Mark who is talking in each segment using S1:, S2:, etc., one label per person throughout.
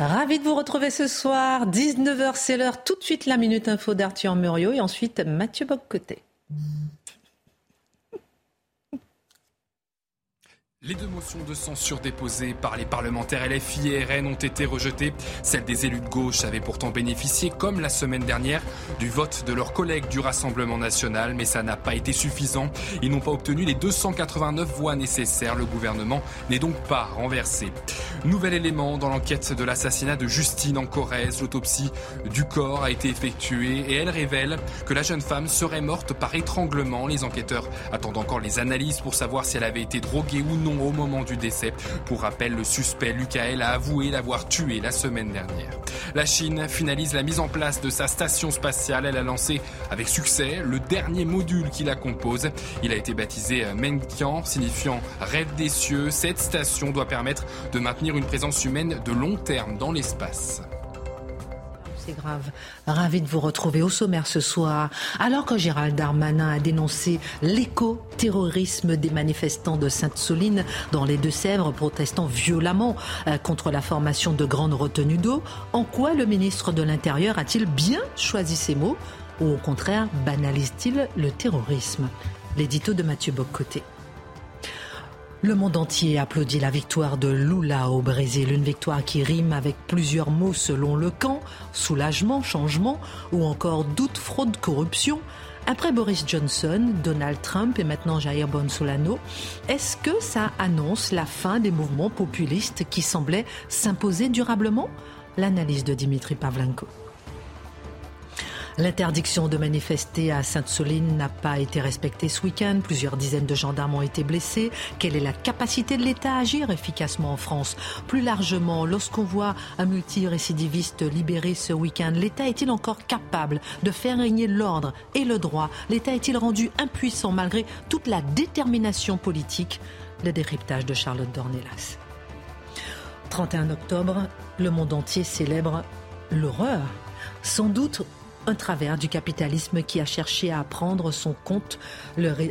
S1: Ravi de vous retrouver ce soir. 19h, c'est l'heure. Tout de suite, la Minute Info d'Arthur Muriot et ensuite Mathieu Boccoté.
S2: Les deux motions de censure déposées par les parlementaires LFI et RN ont été rejetées. Celles des élus de gauche avaient pourtant bénéficié, comme la semaine dernière, du vote de leurs collègues du Rassemblement national, mais ça n'a pas été suffisant. Ils n'ont pas obtenu les 289 voix nécessaires. Le gouvernement n'est donc pas renversé. Nouvel élément dans l'enquête de l'assassinat de Justine en Corrèze. L'autopsie du corps a été effectuée et elle révèle que la jeune femme serait morte par étranglement. Les enquêteurs attendent encore les analyses pour savoir si elle avait été droguée ou non au moment du décès. Pour rappel, le suspect Lucael a avoué l'avoir tué la semaine dernière. La Chine finalise la mise en place de sa station spatiale. Elle a lancé avec succès le dernier module qui la compose. Il a été baptisé Menqian, signifiant rêve des cieux. Cette station doit permettre de maintenir une présence humaine de long terme dans l'espace
S1: grave. Ravi de vous retrouver au sommaire ce soir. Alors que Gérald Darmanin a dénoncé l'éco-terrorisme des manifestants de Sainte-Soline dans les Deux-Sèvres, protestant violemment euh, contre la formation de grandes retenues d'eau, en quoi le ministre de l'Intérieur a-t-il bien choisi ses mots? Ou au contraire banalise-t-il le terrorisme? L'édito de Mathieu Boccoté. Le monde entier applaudit la victoire de Lula au Brésil, une victoire qui rime avec plusieurs mots selon le camp, soulagement, changement ou encore doute, fraude, corruption. Après Boris Johnson, Donald Trump et maintenant Jair Bolsonaro, est-ce que ça annonce la fin des mouvements populistes qui semblaient s'imposer durablement? L'analyse de Dimitri Pavlenko. L'interdiction de manifester à Sainte-Soline n'a pas été respectée ce week-end. Plusieurs dizaines de gendarmes ont été blessés. Quelle est la capacité de l'État à agir efficacement en France? Plus largement, lorsqu'on voit un multirécidiviste libéré ce week-end, l'État est-il encore capable de faire régner l'ordre et le droit? L'État est-il rendu impuissant malgré toute la détermination politique? Le décryptage de Charlotte Dornelas. 31 octobre, le monde entier célèbre l'horreur. Sans doute un travers du capitalisme qui a cherché à prendre son compte,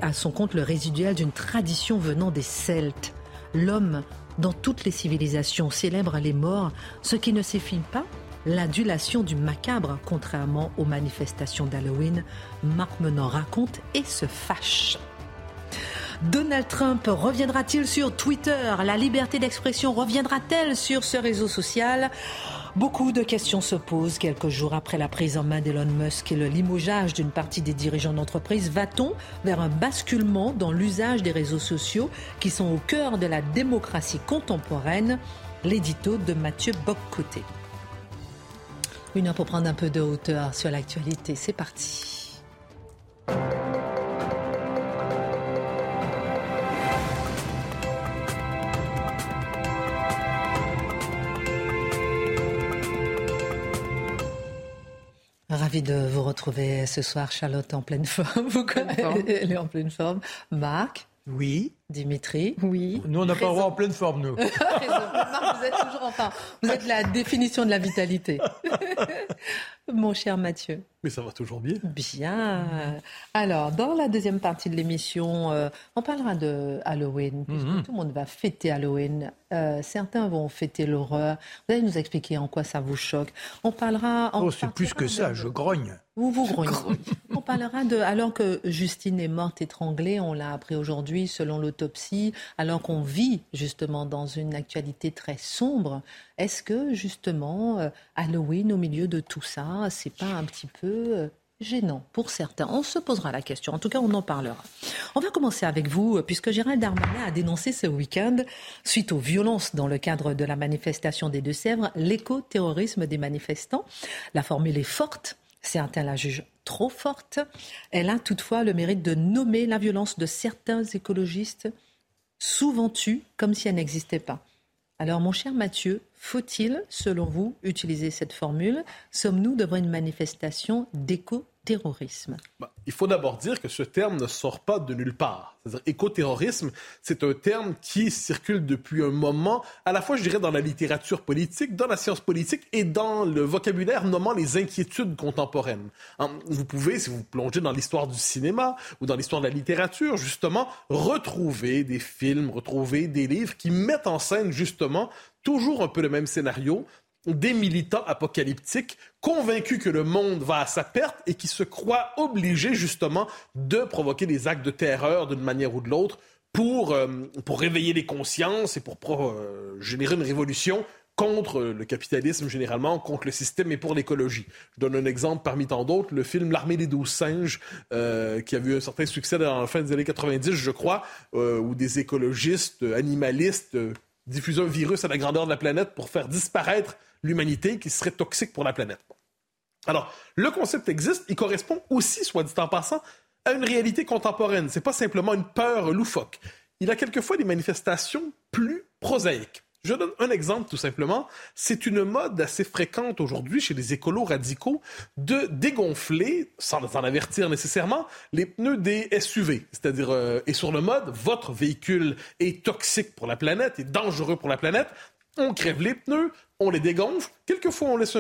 S1: à son compte le résiduel d'une tradition venant des Celtes. L'homme, dans toutes les civilisations, célèbre les morts, ce qui ne signifie pas l'adulation du macabre, contrairement aux manifestations d'Halloween. Marc Menor raconte et se fâche. Donald Trump reviendra-t-il sur Twitter? La liberté d'expression reviendra-t-elle sur ce réseau social? Beaucoup de questions se posent quelques jours après la prise en main d'Elon Musk et le limogeage d'une partie des dirigeants d'entreprise. Va-t-on vers un basculement dans l'usage des réseaux sociaux qui sont au cœur de la démocratie contemporaine? L'édito de Mathieu Boccoté. Une heure pour prendre un peu de hauteur sur l'actualité. C'est parti. De vous retrouver ce soir, Charlotte, en pleine forme. Vous Elle est en pleine forme. Marc?
S3: Oui.
S1: Dimitri
S4: Oui.
S3: Nous, on n'a pas le droit en pleine forme, nous.
S1: Marc, vous êtes toujours enfin. Vous êtes la définition de la vitalité. Mon cher Mathieu.
S3: Mais ça va toujours bien.
S1: Bien. Alors, dans la deuxième partie de l'émission, euh, on parlera de Halloween, puisque
S3: Mhm.
S1: tout le monde va fêter Halloween. Euh, certains vont fêter l'horreur. Vous allez nous expliquer en quoi ça vous choque. On parlera. on
S3: Oh, c'est plus que ça,
S1: de-
S3: je grogne.
S1: vous vous grognez. On parlera de. Alors que Justine est morte étranglée, on l'a appris aujourd'hui selon l'autopsie, alors qu'on vit justement dans une actualité très sombre. Est-ce que justement euh, Halloween au milieu de tout ça, c'est pas un petit peu euh, gênant pour certains? On se posera la question. En tout cas, on en parlera. On va commencer avec vous, puisque Gérald Darmanin a dénoncé ce week-end, suite aux violences dans le cadre de la manifestation des Deux-Sèvres, l'éco-terrorisme des manifestants. La formule est forte. Certains la jugent trop forte. Elle a toutefois le mérite de nommer la violence de certains écologistes souvent tue comme si elle n'existait pas. Alors, mon cher Mathieu, faut-il, selon vous, utiliser cette formule? Sommes-nous devant une manifestation
S4: bah, Il faut d'abord dire que ce terme ne sort pas de nulle part. C'est-à-dire écoterrorisme, c'est un terme qui circule depuis un moment, à la fois, je dirais, dans la littérature politique, dans la science politique et dans le vocabulaire nommant les inquiétudes contemporaines. Hein, vous pouvez, si vous plongez dans l'histoire du cinéma ou dans l'histoire de la littérature, justement, retrouver des films, retrouver des livres qui mettent en scène, justement, toujours un peu le même scénario, des militants apocalyptiques convaincus que le monde va à sa perte et qui se croient obligés justement de provoquer des actes de terreur d'une manière ou de l'autre pour, euh, pour réveiller les consciences et pour, euh, générer une révolution contre le capitalisme généralement, contre le système et pour l'écologie. Je donne un exemple parmi tant d'autres, le film L'armée des douze singes, euh, qui a eu un certain succès dans la fin des années 90, je crois, où des écologistes, animalistes, diffuser un virus à la grandeur de la planète pour faire disparaître l'humanité qui serait toxique pour la planète. Alors, le concept existe, il correspond aussi, soit dit en passant, à une réalité contemporaine. C'est pas simplement une peur loufoque. Il a quelquefois des manifestations plus prosaïques. Je donne un exemple tout simplement. C'est une mode assez fréquente aujourd'hui chez les écolos radicaux de dégonfler, sans en avertir nécessairement, les pneus des SUV. C'est-à-dire, euh, et sur le mode, votre véhicule est toxique pour la planète, est dangereux pour la planète. On crève les pneus, on les dégonfle. Quelquefois, on laisse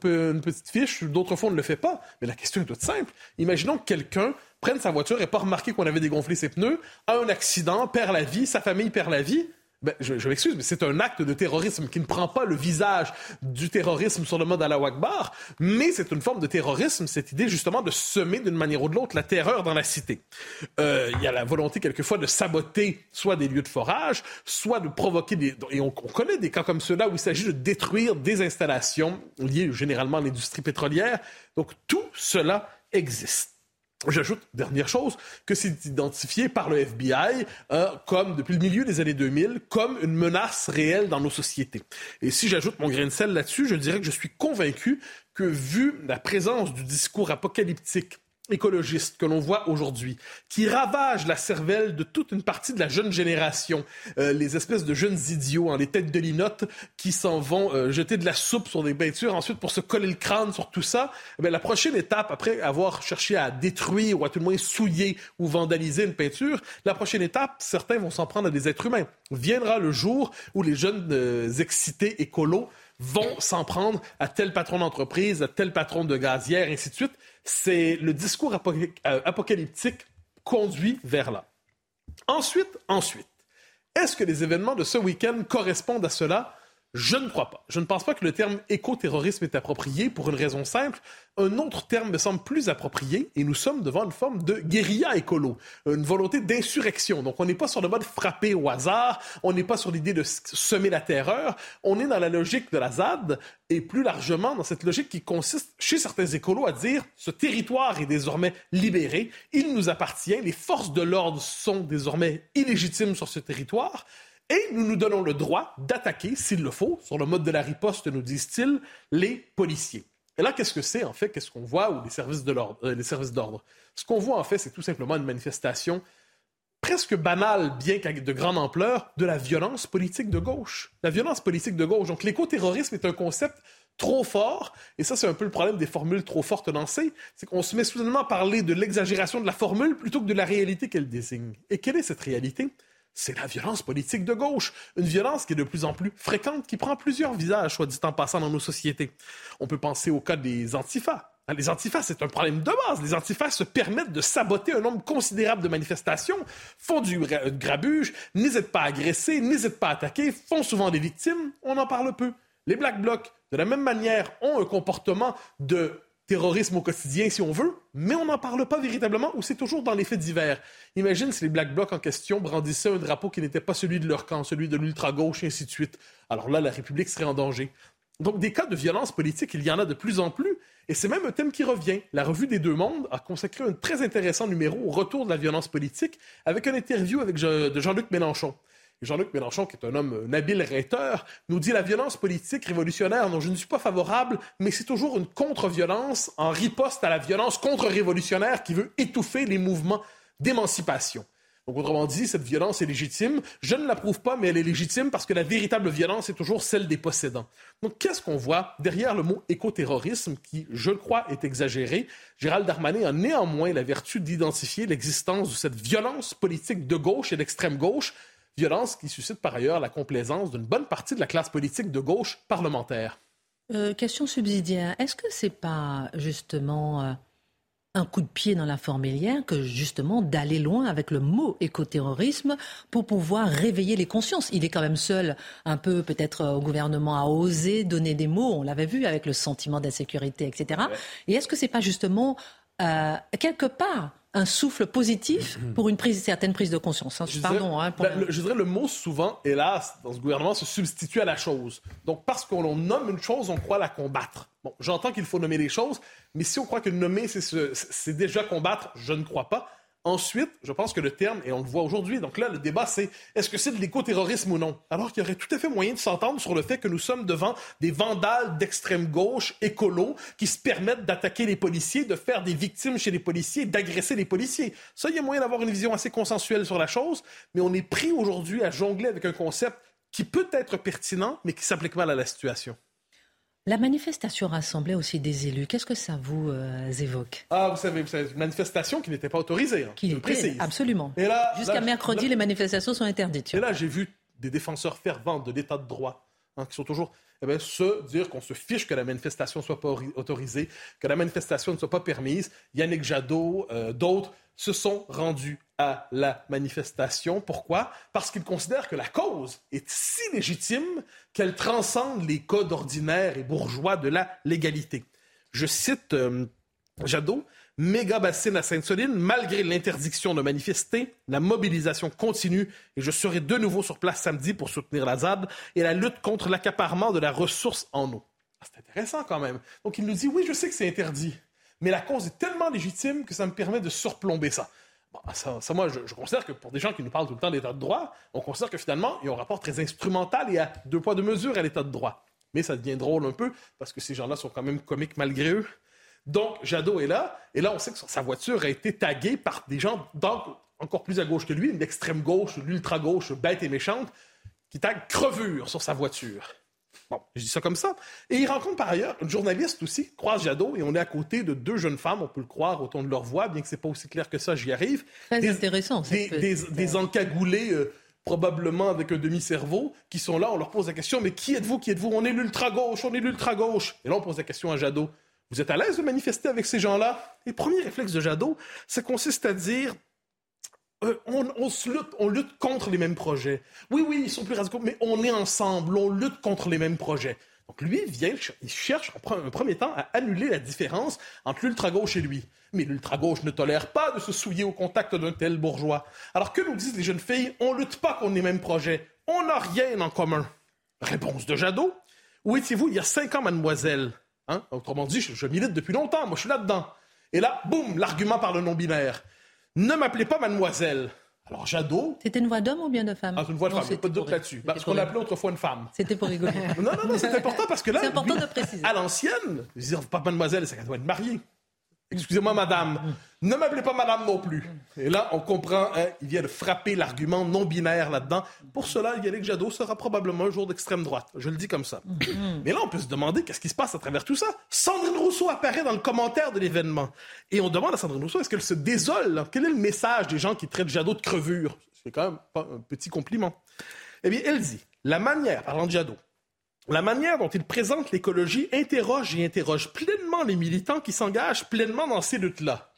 S4: peu, une petite fiche, d'autres fois, on ne le fait pas. Mais la question est toute simple. Imaginons que quelqu'un prenne sa voiture et pas remarqué qu'on avait dégonflé ses pneus, a un accident, perd la vie, sa famille perd la vie. Ben, je, m'excuse, mais c'est un acte de terrorisme qui ne prend pas le visage du terrorisme sur le mode à la Wakbar, mais c'est une forme de terrorisme, cette idée justement de semer d'une manière ou de l'autre la terreur dans la cité. Euh, il y a la volonté quelquefois de saboter soit des lieux de forage, soit de provoquer des... Et on, on connaît des cas comme ceux-là où il s'agit de détruire des installations liées généralement à l'industrie pétrolière. Donc tout cela existe. J'ajoute, dernière chose, que c'est identifié par le FBI euh, comme, depuis le milieu des années 2000, comme une menace réelle dans nos sociétés. Et si j'ajoute mon grain de sel là-dessus, je dirais que je suis convaincu que, vu la présence du discours apocalyptique écologiste que l'on voit aujourd'hui, qui ravage la cervelle de toute une partie de la jeune génération, euh, les espèces de jeunes idiots, en hein, les têtes de linotte, qui s'en vont euh, jeter de la soupe sur des peintures, ensuite pour se coller le crâne sur tout ça. Eh la prochaine étape, après avoir cherché à détruire ou à tout le moins souiller ou vandaliser une peinture, la prochaine étape, certains vont s'en prendre à des êtres humains. Viendra le jour où les jeunes euh, excités écolos vont s'en prendre à tel patron d'entreprise, à tel patron de gazière, ainsi de suite c'est le discours euh, apocalyptique conduit vers là. Ensuite, ensuite, est-ce que les événements de ce week-end correspondent à cela? Je ne crois pas. Je ne pense pas que le terme éco-terrorisme est approprié pour une raison simple. Un autre terme me semble plus approprié et nous sommes devant une forme de guérilla écolo, une volonté d'insurrection. Donc on n'est pas sur le mode frapper au hasard, on n'est pas sur l'idée de semer la terreur, on est dans la logique de la ZAD et plus largement dans cette logique qui consiste chez certains écolos à dire ce territoire est désormais libéré, il nous appartient, les forces de l'ordre sont désormais illégitimes sur ce territoire. Et nous nous donnons le droit d'attaquer, s'il le faut, sur le mode de la riposte, nous disent-ils, les policiers. Et là, qu'est-ce que c'est, en fait? Qu'est-ce qu'on voit? Ou les services de l'ordre, euh, services d'ordre? Ce qu'on voit, en fait, c'est tout simplement une manifestation presque banale, bien qu'avec de grande ampleur, de la violence politique de gauche. La violence politique de gauche. Donc, l'écoterrorisme est un concept trop fort, et ça, c'est un peu le problème des formules trop fortes lancées, c'est qu'on se met soudainement à parler de l'exagération de la formule plutôt que de la réalité qu'elle désigne. Et quelle est cette réalité? C'est la violence politique de gauche. Une violence qui est de plus en plus fréquente, qui prend plusieurs visages, soit dit en passant, dans nos sociétés. On peut penser au cas des antifas. Hein, les antifas, c'est un problème de base. Les antifas se permettent de saboter un nombre considérable de manifestations, font du grabuge, n'hésitent pas à agresser, n'hésitent pas à attaquer, font souvent des victimes. On en parle peu. Les Black Blocs, de la même manière, ont un comportement de terrorisme au quotidien, si on veut, mais on n'en parle pas véritablement ou c'est toujours dans les faits divers. Imagine si les Black Blocs en question brandissaient un drapeau qui n'était pas celui de leur camp, celui de l'ultra-gauche, et ainsi de suite. Alors là, la République serait en danger. Donc des cas de violence politique, il y en a de plus en plus, et c'est même un thème qui revient. La Revue des Deux Mondes a consacré un très intéressant numéro au retour de la violence politique avec une interview avec de Jean-Luc Mélenchon. Jean-Luc Mélenchon, qui est un homme, habile rhéteur, nous dit la violence politique révolutionnaire dont je ne suis pas favorable, mais c'est toujours une contre-violence en riposte à la violence contre-révolutionnaire qui veut étouffer les mouvements d'émancipation. Donc, autrement dit, cette violence est légitime. Je ne l'approuve pas, mais elle est légitime parce que la véritable violence est toujours celle des possédants. Donc, qu'est-ce qu'on voit derrière le mot écoterrorisme qui, je le crois, est exagéré? Gérald Darmanin a néanmoins la vertu d'identifier l'existence de cette violence politique de gauche et d'extrême gauche, violence qui suscite par ailleurs la complaisance d'une bonne partie de la classe politique de gauche parlementaire.
S1: Euh, question subsidiaire. Est-ce que c'est pas justement euh, un coup de pied dans la fourmilière que justement d'aller loin avec le mot écoterrorisme pour pouvoir réveiller les consciences? Il est quand même seul un peu peut-être euh, au gouvernement à oser donner des mots, on l'avait vu avec le sentiment d'insécurité, etc. Et est-ce que c'est pas justement euh, quelque part un souffle positif pour une prise, certaine prise de conscience. Hein.
S4: Je
S1: Pardon.
S4: dirais,
S1: hein, pour-
S4: ben, le, je dirais le mot souvent, hélas, dans ce gouvernement, se substitue à la chose. Donc, parce qu'on nomme une chose, on croit la combattre. Bon, j'entends qu'il faut nommer les choses, mais si on croit que nommer, c'est déjà combattre, je ne crois pas. Ensuite, je pense que le terme, et on le voit aujourd'hui, donc là, le débat, c'est est-ce que c'est de l'écoterrorisme ou non? Alors qu'il y aurait tout à fait moyen de s'entendre sur le fait que nous sommes devant des vandales d'extrême gauche, écolos, qui se permettent d'attaquer les policiers, de faire des victimes chez les policiers, d'agresser les policiers. Ça, il y a moyen d'avoir une vision assez consensuelle sur la chose, mais on est pris aujourd'hui à jongler avec un concept qui peut être pertinent, mais qui s'applique mal à la situation.
S1: La manifestation rassemblait aussi des élus. Qu'est-ce que ça vous euh, évoque?
S4: Ah, vous savez, savez, une manifestation qui n'était pas autorisée. hein,
S1: Qui
S4: je
S1: était-
S4: précise.
S1: Absolument.
S4: Et là,
S1: Jusqu'à mercredi,
S4: là-
S1: les manifestations sont interdites.
S4: Et là, j'ai vu des défenseurs fervents de l'état de droit, hein, qui sont toujours, eh bien, se dire qu'on se fiche que la manifestation ne soit pas ori- autorisée, que la manifestation ne soit pas permise. Yannick Jadot, euh, d'autres, se sont rendus à la manifestation. Pourquoi? Parce qu'ils considèrent que la cause est si légitime qu'elle transcende les codes ordinaires et bourgeois de la légalité. Je cite euh, Jadot, méga bassine à Sainte-Soline, malgré l'interdiction de manifester, la mobilisation continue et je serai de nouveau sur place samedi pour soutenir la ZAD et la lutte contre l'accaparement de la ressource en eau. Ah, c'est intéressant quand même. Donc il nous dit, oui, je sais que c'est interdit, mais la cause est tellement légitime que ça me permet de surplomber ça. Bon, ça, moi, je, je considère que pour des gens qui nous parlent tout le temps d'état de droit, on considère que finalement, il y a un rapport très instrumental et à deux poids, deux mesures à l'état de droit. Mais ça devient drôle un peu parce que ces gens-là sont quand même comiques malgré eux. Donc, Jadot est là, et là, on sait que sa voiture a été taguée par des gens donc, encore plus à gauche que lui, une extrême gauche, l'ultra gauche, bête et méchante, qui tague crevure sur sa voiture. Bon, je dis ça comme ça. Et il rencontre par ailleurs une journaliste aussi, croise Jadot, et on est à côté de deux jeunes femmes, on peut le croire au ton de leur voix, bien que c'est pas aussi clair que ça, j'y arrive.
S1: Très
S4: Des-
S1: intéressant.
S4: Des, des
S1: euh,
S4: encagoulés, euh, probablement avec un demi-cerveau, qui sont là, on leur pose la question, mais qui êtes-vous, qui êtes-vous? On est l'ultra-gauche, on est l'ultra-gauche. Et là, on pose la question à Jadot. Vous êtes à l'aise de manifester avec ces gens-là? Et premier réflexe de Jadot, ça consiste à dire euh, on, se lutte, on lutte contre les mêmes projets. Oui, oui, ils sont plus radicaux, mais on est ensemble, on lutte contre les mêmes projets. Donc lui vient, il cherche en premier temps à annuler la différence entre l'ultra-gauche et lui. Mais l'ultra-gauche ne tolère pas de se souiller au contact d'un tel bourgeois. Alors que nous disent les jeunes filles, on lutte pas contre les mêmes projets, on n'a rien en commun. Réponse de Jadot. Où étiez-vous il y a cinq ans, mademoiselle? Hein? Autrement dit, je, je milite depuis longtemps, moi je suis là-dedans. Et là, boum, l'argument par le non-binaire. Ne m'appelez pas mademoiselle. Alors Jadot,
S1: C'était une voix d'homme ou bien de femme?
S4: Ah, une voix de
S1: Non,
S4: femme, pas de doute là-dessus.
S1: c'était
S4: Parce qu'on
S1: rigoler.
S4: appelait autrefois une femme.
S1: C'était pour rigoler.
S4: Non, non, non, c'est important parce que là.
S1: C'est important
S4: lui,
S1: de préciser.
S4: À l'ancienne, je veux dire, pas mademoiselle, qu'elle doit être mariée. Excusez-moi, madame. Ne m'appelez pas madame non plus. Et là, on comprend, hein, il vient de frapper l'argument non-binaire là-dedans. Pour cela, Yannick Jadot sera probablement un jour d'extrême droite. Je le dis comme ça. Mais là, on peut se demander qu'est-ce qui se passe à travers tout ça. Sandrine Rousseau apparaît dans le commentaire de l'événement. Et on demande à Sandrine Rousseau, est-ce qu'elle se désole? Quel est le message des gens qui traitent Jadot de crevure? C'est quand même pas un petit compliment. Eh bien, elle dit, la manière, parlant de Jadot, la manière dont il présente l'écologie interroge et interroge pleinement les militants qui s'engagent pleinement dans ces luttes-là.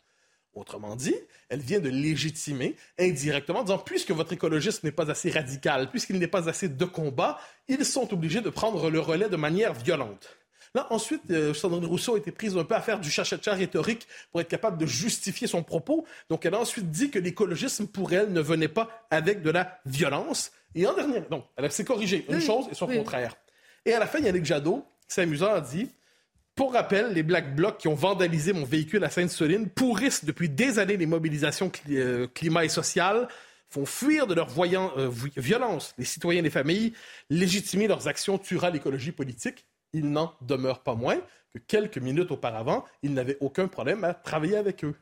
S4: Autrement dit, elle vient de légitimer indirectement, en disant puisque votre écologiste n'est pas assez radical, puisqu'il n'est pas assez de combat, ils sont obligés de prendre le relais de manière violente. Là, ensuite, euh, Sandrine Rousseau a été prise un peu à faire du chachacha rhétorique pour être capable de justifier son propos. Donc, elle a ensuite dit que l'écologisme, pour elle, ne venait pas avec de la violence. Et en dernier, donc, elle s'est corrigée une
S1: Oui,
S4: chose et son
S1: oui.
S4: contraire. Et à la fin, Yannick Jadot, c'est amusant, a dit Pour rappel, les Black Blocs qui ont vandalisé mon véhicule à Sainte-Soline pourrissent depuis des années les mobilisations euh, climat et sociales, font fuir de leur euh, vi- violence les citoyens et les familles, légitimer leurs actions tuera l'écologie politique. Il n'en demeure pas moins que quelques minutes auparavant, il n'avait aucun problème à travailler avec eux.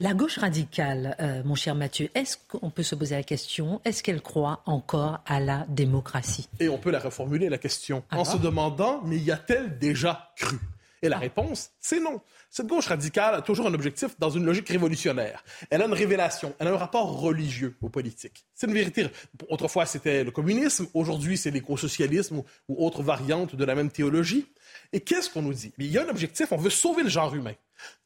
S1: La gauche radicale, euh, mon cher Mathieu, est-ce qu'on peut se poser la question, est-ce qu'elle croit encore à la démocratie?
S4: Et on peut la reformuler, la question, en
S1: Ah.
S4: se demandant, mais y a-t-elle déjà cru? Et la réponse, c'est non. Cette gauche radicale a toujours un objectif dans une logique révolutionnaire. Elle a une révélation, elle a un rapport religieux aux politiques. C'est une vérité. Autrefois, c'était le communisme, aujourd'hui, c'est l'éco-socialisme ou, ou autre variante de la même théologie. Et qu'est-ce qu'on nous dit? Il y a un objectif, on veut sauver le genre humain.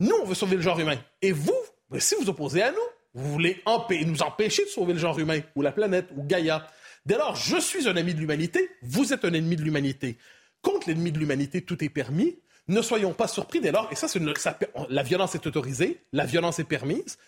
S4: Nous, on veut sauver le genre humain. Et vous, ben, si vous opposez à nous, vous voulez nous empêcher de sauver le genre humain, ou la planète, ou Gaïa. Dès lors, je suis un ami de l'humanité, vous êtes un ennemi de l'humanité. Contre l'ennemi de l'humanité, tout est permis. Ne soyons pas surpris dès lors, et ça, une- ça- la violence est autorisée, la violence est permise.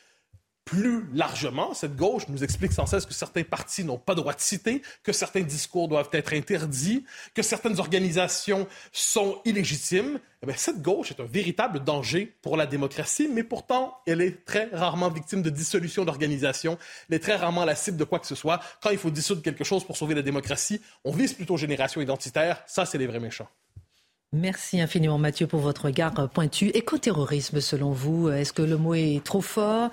S4: Plus largement, cette gauche nous explique sans cesse que certains partis n'ont pas droit de citer, que certains discours doivent être interdits, que certaines organisations sont illégitimes. Eh cette gauche est un véritable danger pour la démocratie, mais pourtant, elle est très rarement victime de dissolution d'organisation. Elle est très rarement la cible de quoi que ce soit. Quand il faut dissoudre quelque chose pour sauver la démocratie, on vise plutôt génération identitaire. Ça, c'est les vrais méchants.
S1: Merci infiniment Mathieu pour votre regard euh, pointu. Éco-terrorisme, selon vous, euh, est-ce que le mot est trop fort?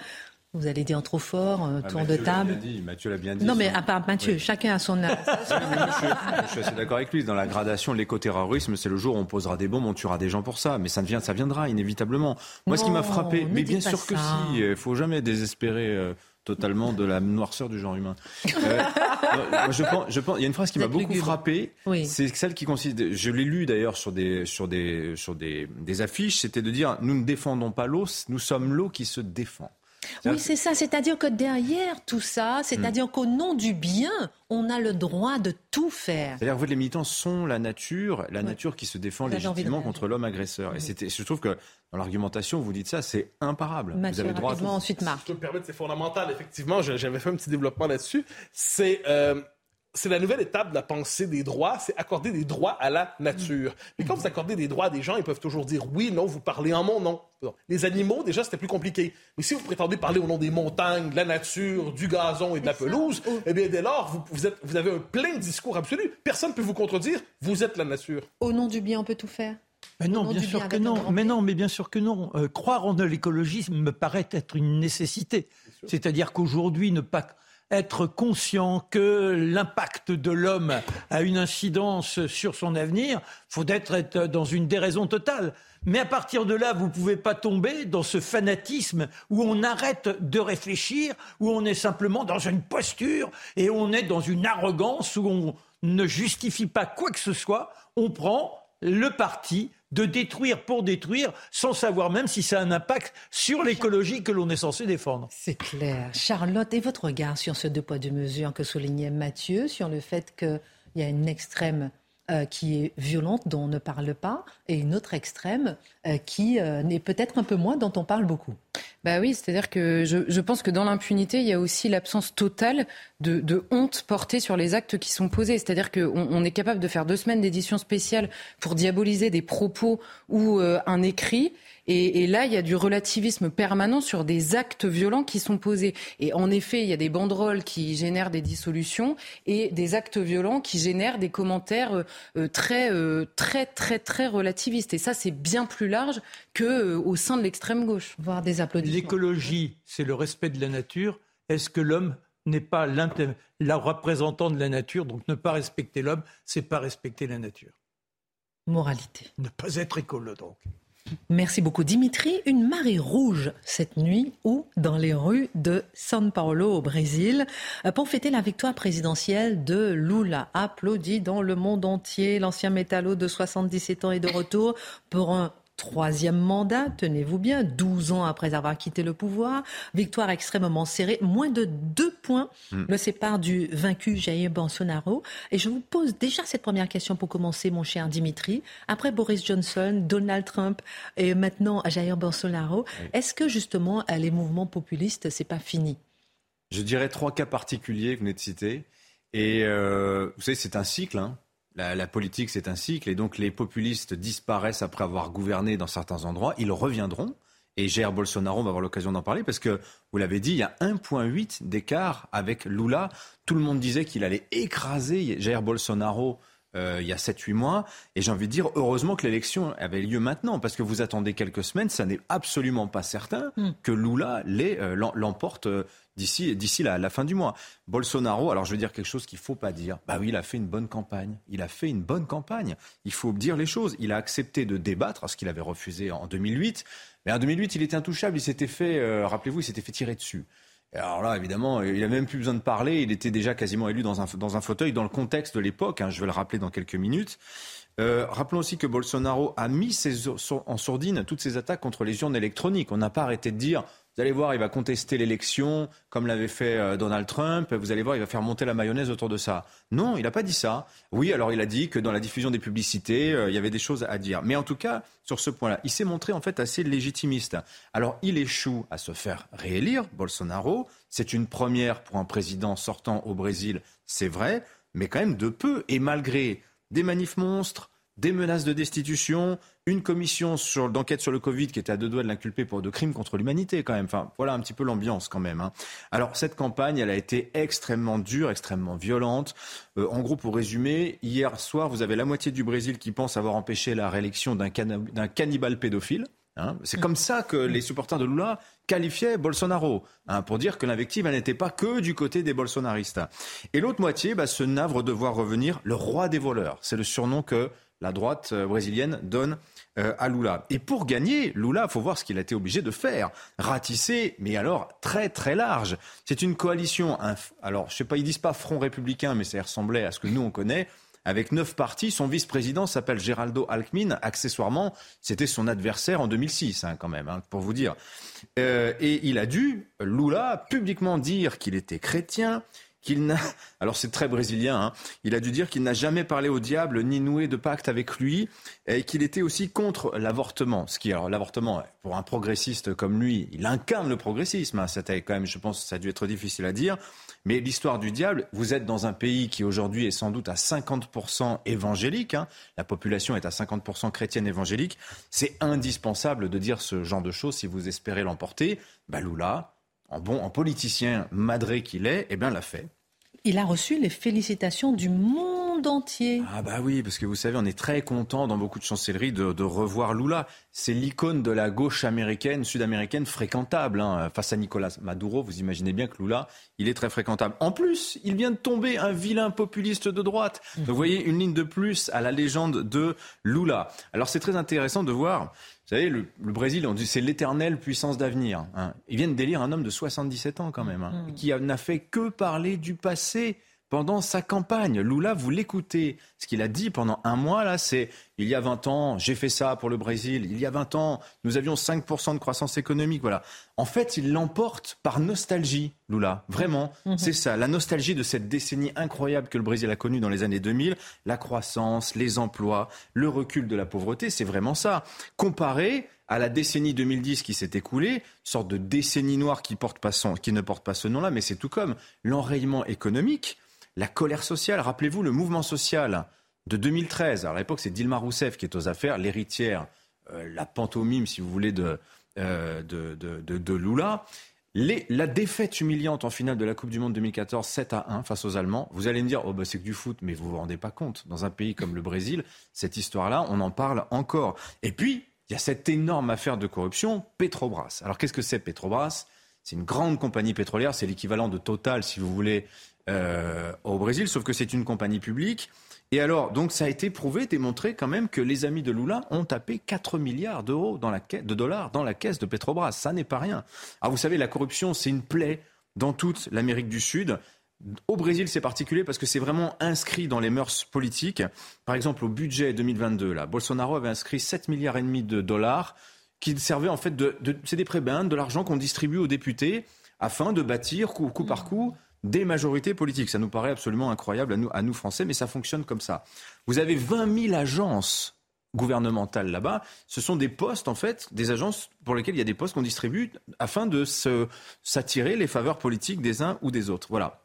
S1: Vous allez dire trop fort, euh,
S5: Ah,
S1: tour
S5: Mathieu
S1: de table
S5: dit, Mathieu l'a bien dit.
S1: Non mais à part Mathieu,
S5: Oui.
S1: chacun a son âge.
S5: je, suis, assez d'accord avec lui. Dans la gradation, l'écoterrorisme, c'est le jour où on posera des bombes, on tuera des gens pour ça. Mais ça, ça viendra inévitablement. Moi, ce qui m'a frappé, mais bien sûr que si, il faut jamais désespérer euh, totalement de la noirceur du genre humain. Euh, je pense, je pense, il y a une phrase qui m'a beaucoup frappé.
S1: Oui.
S5: C'est celle qui consiste, je l'ai lu d'ailleurs sur des, sur des, sur des, des affiches, c'était de dire nous ne défendons pas l'eau, nous sommes l'eau qui se défend.
S1: Oui, c'est ça. C'est-à-dire que derrière tout ça, c'est-à-dire
S5: Hmm.
S1: qu'au nom du bien, on a le droit de tout faire.
S5: C'est-à-dire que les militants sont la nature, la nature qui se défend
S1: Vous
S5: légitimement contre l'homme agresseur. Et c'était, je trouve que dans l'argumentation, vous dites ça, c'est imparable.
S1: Mathieu,
S5: vous avez le droit à tout.
S1: ensuite
S4: Si
S1: Marc.
S4: je peux me permettre, c'est fondamental. Effectivement, j'avais fait un petit développement là-dessus. C'est euh, c'est la nouvelle étape de la pensée des droits, c'est accorder des droits à la nature. Mais quand vous accordez des droits à des gens, ils peuvent toujours dire oui, non, vous parlez en mon nom. Non. Les animaux, déjà, c'était plus compliqué. Mais si vous prétendez parler au nom des montagnes, de la nature, du gazon et de la pelouse, eh bien, dès lors, vous, vous, êtes, vous avez un plein discours absolu. Personne ne peut vous contredire. Vous êtes la nature.
S1: Au nom du bien, on peut tout faire.
S3: Mais non, bien sûr
S1: bien
S3: que non. Mais non, mais bien sûr que non. Euh, croire en l'écologisme me paraît être une nécessité. C'est-à-dire qu'aujourd'hui, ne pas être conscient que l'impact de l'homme a une incidence sur son avenir, faut être, être dans une déraison totale. Mais à partir de là, vous ne pouvez pas tomber dans ce fanatisme où on arrête de réfléchir, où on est simplement dans une posture et on est dans une arrogance où on ne justifie pas quoi que ce soit. On prend le parti de détruire pour détruire sans savoir même si ça a un impact sur l'écologie que l'on est censé défendre.
S1: C'est clair. Charlotte, et votre regard sur ce deux poids deux mesures que soulignait Mathieu, sur le fait qu'il y a une extrême euh, qui est violente, dont on ne parle pas, et une autre extrême euh, qui euh, n'est peut-être un peu moins, dont on parle beaucoup.
S6: Bah oui, c'est-à-dire que je, pense que dans l'impunité, il y a aussi l'absence totale de, honte portée sur les actes qui sont posés. C'est-à-dire qu'on on est capable de faire deux semaines d'édition spéciale pour diaboliser des propos ou un écrit. Et, et là, il y a du relativisme permanent sur des actes violents qui sont posés. Et en effet, il y a des banderoles qui génèrent des dissolutions et des actes violents qui génèrent des commentaires euh, euh, très, euh, très, très, très relativistes. Et ça, c'est bien plus large que euh, au sein de l'extrême gauche.
S1: Voir des applaudissements.
S3: L'écologie, c'est le respect de la nature. Est-ce que l'homme n'est pas la représentant de la nature Donc ne pas respecter l'homme, c'est pas respecter la nature?
S1: Moralité.
S3: Ne pas être écolo donc.
S1: Merci beaucoup Dimitri. Une marée rouge cette nuit ou dans les rues de São Paulo au Brésil euh, pour fêter la victoire présidentielle de Lula. Applaudi dans le monde entier. L'ancien métallo de 77 ans est de retour pour un troisième mandat, tenez-vous bien, 12 ans après avoir quitté le pouvoir. Victoire extrêmement serrée, moins de deux points le séparent du vaincu Jair Bolsonaro. Et je vous pose déjà cette première question pour commencer, mon cher Dimitri. Après Boris Johnson, Donald Trump et maintenant Jair Bolsonaro, est-ce que justement euh, les mouvements populistes, c'est pas fini?
S5: Je dirais trois cas particuliers que vous venez de citer. Et euh, vous savez, c'est un cycle. hein. La, politique, c'est un cycle. Et donc, les populistes disparaissent après avoir gouverné dans certains endroits. Ils reviendront. Et Jair Bolsonaro, on va avoir l'occasion d'en parler parce que, vous l'avez dit, il y a 1,8 d'écart avec Lula. Tout le monde disait qu'il allait écraser Jair Bolsonaro euh, il y a 7-8 mois. Et j'ai envie de dire, heureusement que l'élection avait lieu maintenant, parce que vous attendez quelques semaines, ça n'est absolument pas certain hmm. que Lula euh, l'emporte euh, d'ici d'ici la, la, fin du mois. Bolsonaro, alors je veux dire quelque chose qu'il faut pas dire. Bah oui, il a fait une bonne campagne. Il a fait une bonne campagne. Il faut dire les choses. Il a accepté de débattre, ce qu'il avait refusé en 2008. Mais en 2008, il était intouchable. Il s'était fait, rappelez-vous, il s'était fait tirer dessus alors là, évidemment, il n'a même plus besoin de parler. Il était déjà quasiment élu dans un, fauteuil dans le contexte de l'époque. Hein, je vais le rappeler dans quelques minutes. Euh, rappelons aussi que Bolsonaro a mis en sourdine toutes ses attaques contre les urnes électroniques. On n'a pas arrêté de dire vous allez voir, il va contester l'élection comme l'avait fait euh, Donald Trump. Vous allez voir, il va faire monter la mayonnaise autour de ça. Non, il n'a pas dit ça. Oui, alors il a dit que dans la diffusion des publicités, euh, il y avait des choses à dire. Mais en tout cas, sur ce point-là, il s'est montré en fait assez légitimiste. Alors il échoue à se faire réélire, Bolsonaro. C'est une première pour un président sortant au Brésil, c'est vrai, mais quand même de peu. Et malgré des manifs monstres, des menaces de destitution, une commission d'enquête sur le Covid qui était à deux doigts de l'inculper pour de crimes contre l'humanité quand même. Enfin, voilà un petit peu l'ambiance quand même. Hein. Alors cette campagne, elle a été extrêmement dure, extrêmement violente. Euh, en gros, pour résumer, hier soir, vous avez la moitié du Brésil qui pense avoir empêché la réélection d'un cannibale pédophile. Hein. C'est comme ça que les supporters de Lula qualifiaient Bolsonaro, hein, pour dire que l'invective n'était pas que du côté des bolsonaristes. Et l'autre moitié bah, se navre de voir revenir le roi des voleurs. C'est le surnom que la droite euh, brésilienne donne euh, à Lula. Et pour gagner, Lula, faut voir ce qu'il a été obligé de faire. Ratisser, mais alors très très large. C'est une coalition, alors je sais pas, ils disent pas Front républicain, mais ça ressemblait à ce que nous on connaît. Avec neuf partis, son vice-président s'appelle Geraldo Alckmin. Accessoirement, c'était son adversaire en 2006, hein, quand même, hein, pour vous dire. Euh, et il a dû, Lula, publiquement dire qu'il était chrétien, qu'il n'a, alors c'est très brésilien, hein, il a dû dire qu'il n'a jamais parlé au diable ni noué de pacte avec lui et qu'il était aussi contre l'avortement. Ce qui, alors l'avortement, pour un progressiste comme lui, il incarne le progressisme. Hein, c'était quand même, je pense, ça a dû être difficile à dire. Mais l'histoire du diable, vous êtes dans un pays qui aujourd'hui est sans doute à 50% évangélique, hein, la population est à 50% chrétienne évangélique, c'est indispensable de dire ce genre de choses si vous espérez l'emporter. Baloula, en bon, en politicien madré qu'il est, eh bien, l'a fait.
S1: Il a reçu les félicitations du monde entier.
S5: Ah bah oui, parce que vous savez, on est très content dans beaucoup de chancelleries de, revoir Lula. C'est l'icône de la gauche américaine, sud-américaine fréquentable. Hein. Face à Nicolas Maduro, vous imaginez bien que Lula, il est très fréquentable. En plus, il vient de tomber un vilain populiste de droite. Vous voyez, une ligne de plus à la légende de Lula. Alors c'est très intéressant de voir vous savez, le, Brésil, on dit c'est l'éternelle puissance d'avenir. Hein. Ils viennent d'élire un homme de 77 ans quand même, hein, mm. qui n'a fait que parler du passé pendant sa campagne. Lula, vous l'écoutez. Ce qu'il a dit pendant un mois, là, c'est il y a 20 ans, j'ai fait ça pour le Brésil. Il y a 20 ans, nous avions 5% de croissance économique. Voilà. En fait, il l'emporte par nostalgie, Lula. Vraiment. Mhm. C'est ça. La nostalgie de cette décennie incroyable que le Brésil a connue dans les années 2000. La croissance, les emplois, le recul de la pauvreté. C'est vraiment ça. Comparé à la décennie 2010 qui s'est écoulée, sorte de décennie noire qui, porte pas qui ne porte pas ce nom-là, mais c'est tout comme l'enrayement économique la colère sociale. Rappelez-vous le mouvement social de 2013. Alors à l'époque, c'est Dilma Rousseff qui est aux affaires, l'héritière, euh, la pantomime, si vous voulez, de, euh, de, Lula. la défaite humiliante en finale de la Coupe du Monde 2014, 7 à 1 face aux Allemands, vous allez me dire, oh bah c'est que du foot, mais vous vous rendez pas compte. Dans un pays comme le Brésil, cette histoire-là, on en parle encore. Et puis, il y a cette énorme affaire de corruption, Petrobras. Alors qu'est-ce que c'est Petrobras? C'est une grande compagnie pétrolière, c'est l'équivalent de Total, si vous voulez, euh, au Brésil, sauf que c'est une compagnie publique. Et alors, donc ça a été prouvé, démontré quand même que les amis de Lula ont tapé 4 milliards d'euros dans la de dollars dans la caisse de Petrobras. Ça n'est pas rien. Alors vous savez, la corruption, c'est une plaie dans toute l'Amérique du Sud. Au Brésil, c'est particulier parce que c'est vraiment inscrit dans les mœurs politiques. Par exemple, au budget 2022, là, Bolsonaro avait inscrit 7 milliards et demi de dollars qui servaient en fait de, c'est des prébendes, de l'argent qu'on distribue aux députés afin de bâtir coup par coup des majorités politiques. Ça nous paraît absolument incroyable à nous, Français, mais ça fonctionne comme ça. Vous avez 20 000 agences gouvernementales là-bas. Ce sont des postes, en fait, des agences pour lesquelles il y a des postes qu'on distribue afin de s'attirer les faveurs politiques des uns ou des autres. Voilà.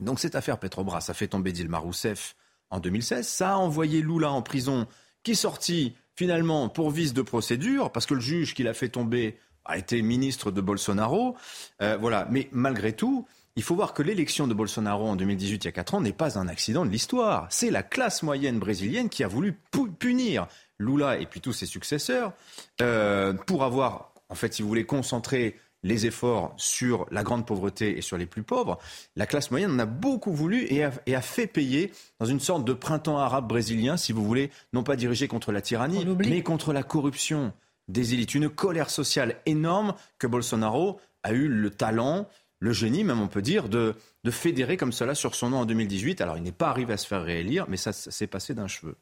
S5: Donc cette affaire Petrobras a fait tomber Dilma Rousseff en 2016. Ça a envoyé Lula en prison, qui est sorti finalement pour vice de procédure, parce que le juge qui l'a fait tomber a été ministre de Bolsonaro. Euh, voilà. Mais malgré tout, il faut voir que l'élection de Bolsonaro en 2018, il y a 4 ans, n'est pas un accident de l'histoire. C'est la classe moyenne brésilienne qui a voulu punir Lula et puis tous ses successeurs euh, pour avoir, en fait, si vous voulez, concentré les efforts sur la grande pauvreté et sur les plus pauvres, la classe moyenne en a beaucoup voulu et a, fait payer dans une sorte de printemps arabe brésilien, si vous voulez, non pas dirigé contre la tyrannie, mais contre la corruption des élites. Une colère sociale énorme que Bolsonaro a eu le talent, le génie, même on peut dire, de, de fédérer comme cela sur son nom en 2018. Alors il n'est pas arrivé à se faire réélire, mais ça s'est passé d'un cheveu.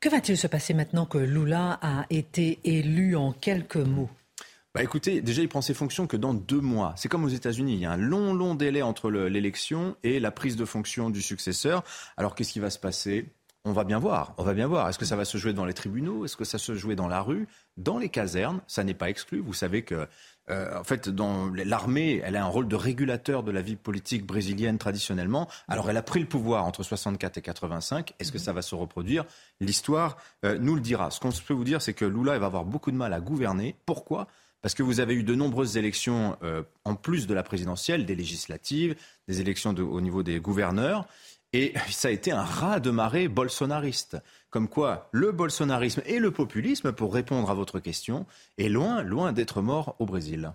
S1: Que va-t-il se passer maintenant que Lula a été élu en quelques mots?
S5: Bah écoutez, déjà, il prend ses fonctions que dans deux mois. C'est comme aux États-Unis. Il y a un long, long délai entre l'élection et la prise de fonction du successeur. Alors, qu'est-ce qui va se passer? On va bien voir, on va bien voir. Est-ce que ça va se jouer dans les tribunaux? Est-ce que ça se jouer dans la rue? Dans les casernes, ça n'est pas exclu. Vous savez que, euh, en fait, dans l'armée, elle a un rôle de régulateur de la vie politique brésilienne traditionnellement. Alors, elle a pris le pouvoir entre 64 et 85. Est-ce que ça va se reproduire? L'histoire euh, nous le dira. Ce qu'on peut vous dire, c'est que Lula va avoir beaucoup de mal à gouverner. Pourquoi? Parce que vous avez eu de nombreuses élections, euh, en plus de la présidentielle, des législatives, des élections au niveau des gouverneurs. Et ça a été un raz de marée bolsonariste. Comme quoi, le bolsonarisme et le populisme, pour répondre à votre question, est loin, loin d'être mort au Brésil.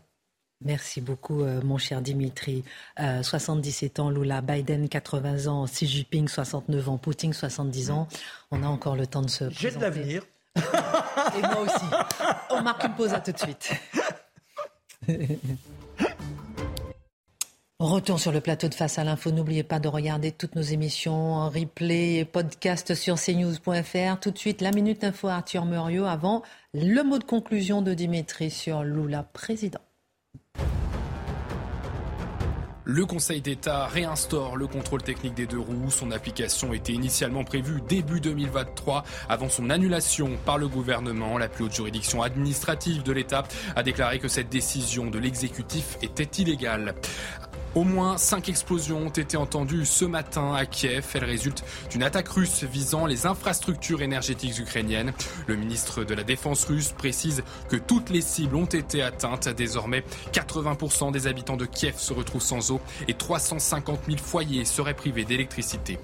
S1: Merci beaucoup, euh, mon cher Dimitri. 77 euh, ans, Lula, Biden 80 ans, Xi Jinping 69 ans, Poutine 70 ans. On a encore le temps de se.
S3: J'ai de l'avenir.
S1: Et moi aussi. On marque une pause à tout de suite. Retour sur le plateau de Face à l'info. N'oubliez pas de regarder toutes nos émissions en replay et podcast sur cnews.fr. Tout de suite, la Minute Info Arthur Muriot avant le mot de conclusion de Dimitri sur Lula président.
S2: Le Conseil d'État réinstaure le contrôle technique des deux roues. Son application était initialement prévue début 2023 avant son annulation par le gouvernement. La plus haute juridiction administrative de l'État a déclaré que cette décision de l'exécutif était illégale. Au moins cinq explosions ont été entendues ce matin à Kiev. Elles résultent d'une attaque russe visant les infrastructures énergétiques ukrainiennes. Le ministre de la Défense russe précise que toutes les cibles ont été atteintes. Désormais, 80% des habitants de Kiev se retrouvent sans eau et 350 000 foyers seraient privés d'électricité.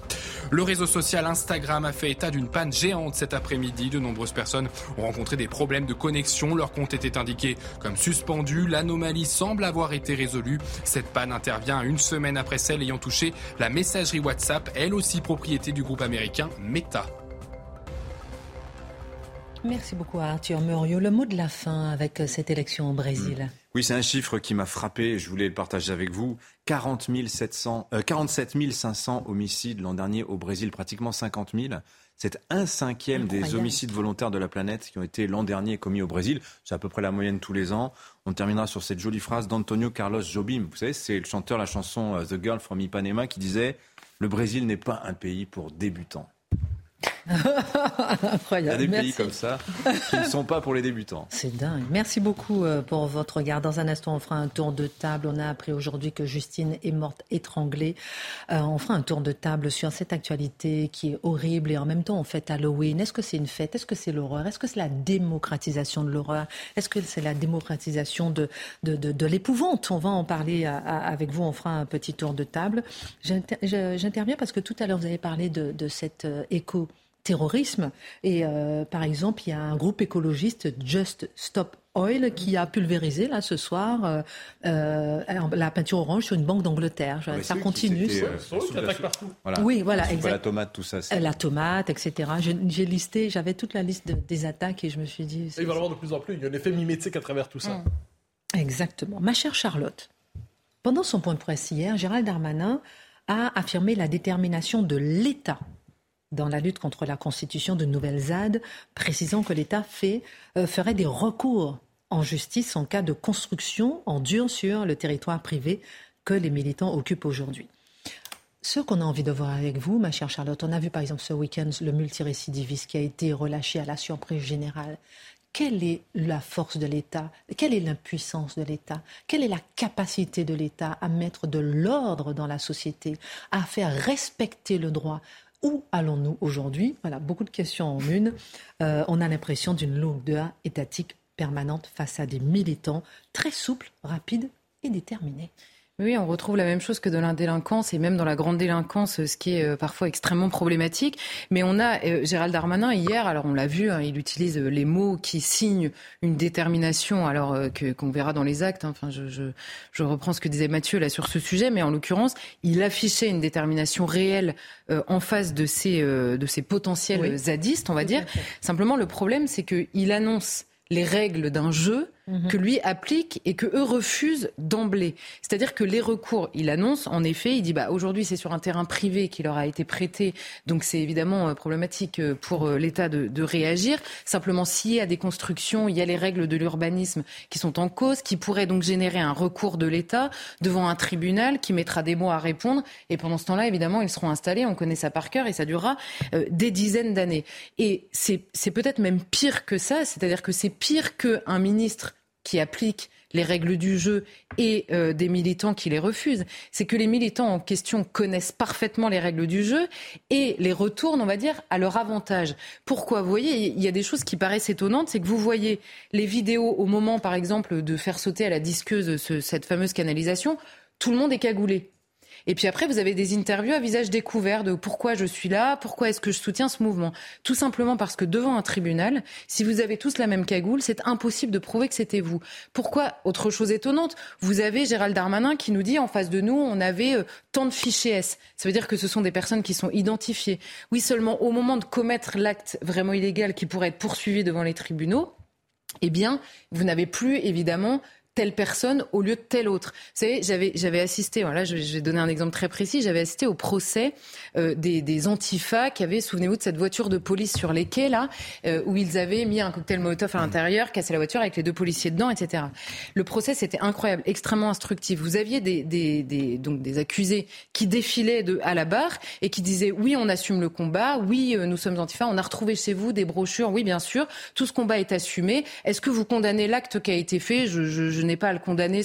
S2: Le réseau social Instagram a fait état d'une panne géante cet après-midi. De nombreuses personnes ont rencontré des problèmes de connexion. Leur compte était indiqué comme suspendu. L'anomalie semble avoir été résolue. Cette panne intervient une semaine après celle ayant touché la messagerie WhatsApp, elle aussi propriété du groupe américain Meta.
S1: Merci beaucoup Arthur Muriot. Le mot de la fin avec euh, cette élection au Brésil. Hmm.
S5: Oui, c'est un chiffre qui m'a frappé, je voulais le partager avec vous. 40 700, 47 500 homicides l'an dernier au Brésil, pratiquement 50 000. C'est un cinquième des homicides volontaires de la planète qui ont été l'an dernier commis au Brésil. C'est à peu près la moyenne tous les ans. On terminera sur cette jolie phrase d'Antonio Carlos Jobim. Vous savez, c'est le chanteur de la chanson euh, The Girl from Ipanema qui disait Le Brésil n'est pas un pays pour débutants.
S1: Incroyable.
S5: Il y a des pays comme ça qui ne sont pas pour les débutants.
S1: C'est dingue. Merci beaucoup euh, pour votre regard. Dans un instant, on fera un tour de table. On a appris aujourd'hui que Justine est morte étranglée. Euh, on fera un tour de table sur cette actualité qui est horrible et en même temps on fête Halloween. Est-ce que c'est une fête? Est-ce que c'est l'horreur? Est-ce que c'est la démocratisation de l'horreur? Est-ce que c'est la démocratisation de, de, de, l'épouvante? On va en parler avec vous. On fera un petit tour de table. J'interviens parce que tout à l'heure vous avez parlé de, de cette euh, écho terrorisme. Et euh, par exemple, il y a un groupe écologiste, Just Stop Oil, qui a pulvérisé là ce soir euh, euh, la peinture orange sur une banque d'Angleterre. Ah, ça continue. Oui, voilà, exactement.
S5: La tomate, tout ça.
S1: La tomate, etc. J'ai listé, j'avais toute la liste des attaques et je me suis dit.
S4: il va y avoir de plus en plus. Il y a un effet mimétique à travers tout ça.
S1: Mm. Exactement. Ma chère Charlotte, pendant son point de presse hier, Gérald Darmanin a affirmé la détermination de l'État dans la lutte contre la constitution de nouvelles ZAD, précisant que l'État euh, ferait des recours en justice en cas de construction en dur sur le territoire privé que les militants occupent aujourd'hui. Ce qu'on a envie de voir avec vous, ma chère Charlotte, on a vu par exemple ce week-end le multirécidiviste qui a été relâché à la surprise générale. Quelle est la force de l'État? Quelle est l'impuissance de l'État? Quelle est la capacité de l'État à mettre de l'ordre dans la société, à faire respecter le droit où allons-nous aujourd'hui? Voilà, beaucoup de questions en une. Euh, on a l'impression d'une lourdeur étatique permanente face à des militants très souples, rapides et déterminés.
S6: Oui, on retrouve la même chose que dans la délinquance et même dans la grande délinquance, ce qui est euh, parfois extrêmement problématique. Mais on a euh, Gérald Darmanin hier, alors on l'a vu, hein, il utilise euh, les mots qui signent une détermination, alors que qu'on verra dans les actes. Hein. enfin, je, je, je, reprends ce que disait Mathieu là sur ce sujet, mais en l'occurrence, il affichait une détermination réelle en face de ces de ces potentiels zadistes, on va dire. Simplement, le problème, c'est qu'il annonce les règles d'un jeu Mhm. que lui applique et que eux refusent d'emblée. C'est-à-dire que les recours, il annonce, en effet, il dit bah aujourd'hui c'est sur un terrain privé qui leur a été prêté, donc c'est évidemment euh, problématique euh, pour euh, l'État de, de, réagir. Simplement, s'il y a des constructions, il y a les règles de l'urbanisme qui sont en cause, qui pourraient donc générer un recours de l'État devant un tribunal qui mettra des mois à répondre. Et pendant ce temps-là, évidemment, ils seront installés. On connaît ça par cœur et ça durera des dizaines d'années. Et c'est peut-être même pire que ça, c'est-à-dire que c'est pire qu'un ministre qui appliquent les règles du jeu et euh, des militants qui les refusent. C'est que les militants en question connaissent parfaitement les règles du jeu et les retournent, on va dire, à leur avantage. Pourquoi? Vous voyez, il y a des choses qui paraissent étonnantes, c'est que vous voyez les vidéos au moment, par exemple, de faire sauter à la disqueuse cette fameuse canalisation, tout le monde est cagoulé. Et puis après, vous avez des interviews à visage découvert de pourquoi je suis là, pourquoi est-ce que je soutiens ce mouvement. Tout simplement parce que devant un tribunal, si vous avez tous la même cagoule, c'est impossible de prouver que c'était vous. Pourquoi Autre chose étonnante, vous avez Gérald Darmanin qui nous dit en face de nous, on avait euh, tant de fichiers S. Ça veut dire que ce sont des personnes qui sont identifiées. Oui, seulement au moment de commettre l'acte vraiment illégal qui pourrait être poursuivi devant les tribunaux, eh bien, vous n'avez plus évidemment telle personne au lieu de telle autre. Vous savez, j'avais, j'avais assisté, voilà, je, vais donner un exemple très précis, j'avais assisté au procès euh, des, des antifas qui avaient, souvenez-vous de cette voiture de police sur les quais, là, euh, où ils avaient mis un cocktail Molotov à l'intérieur, cassé la voiture avec les deux policiers dedans, etc. Le procès, c'était incroyable, extrêmement instructif. Vous aviez des, des, donc des accusés qui défilaient de, à la barre et qui disaient, oui, on assume le combat, oui, euh, nous sommes antifas, on a retrouvé chez vous des brochures, oui, bien sûr, tout ce combat est assumé. Est-ce que vous condamnez l'acte qui a été fait? N'ai pas à le condamner.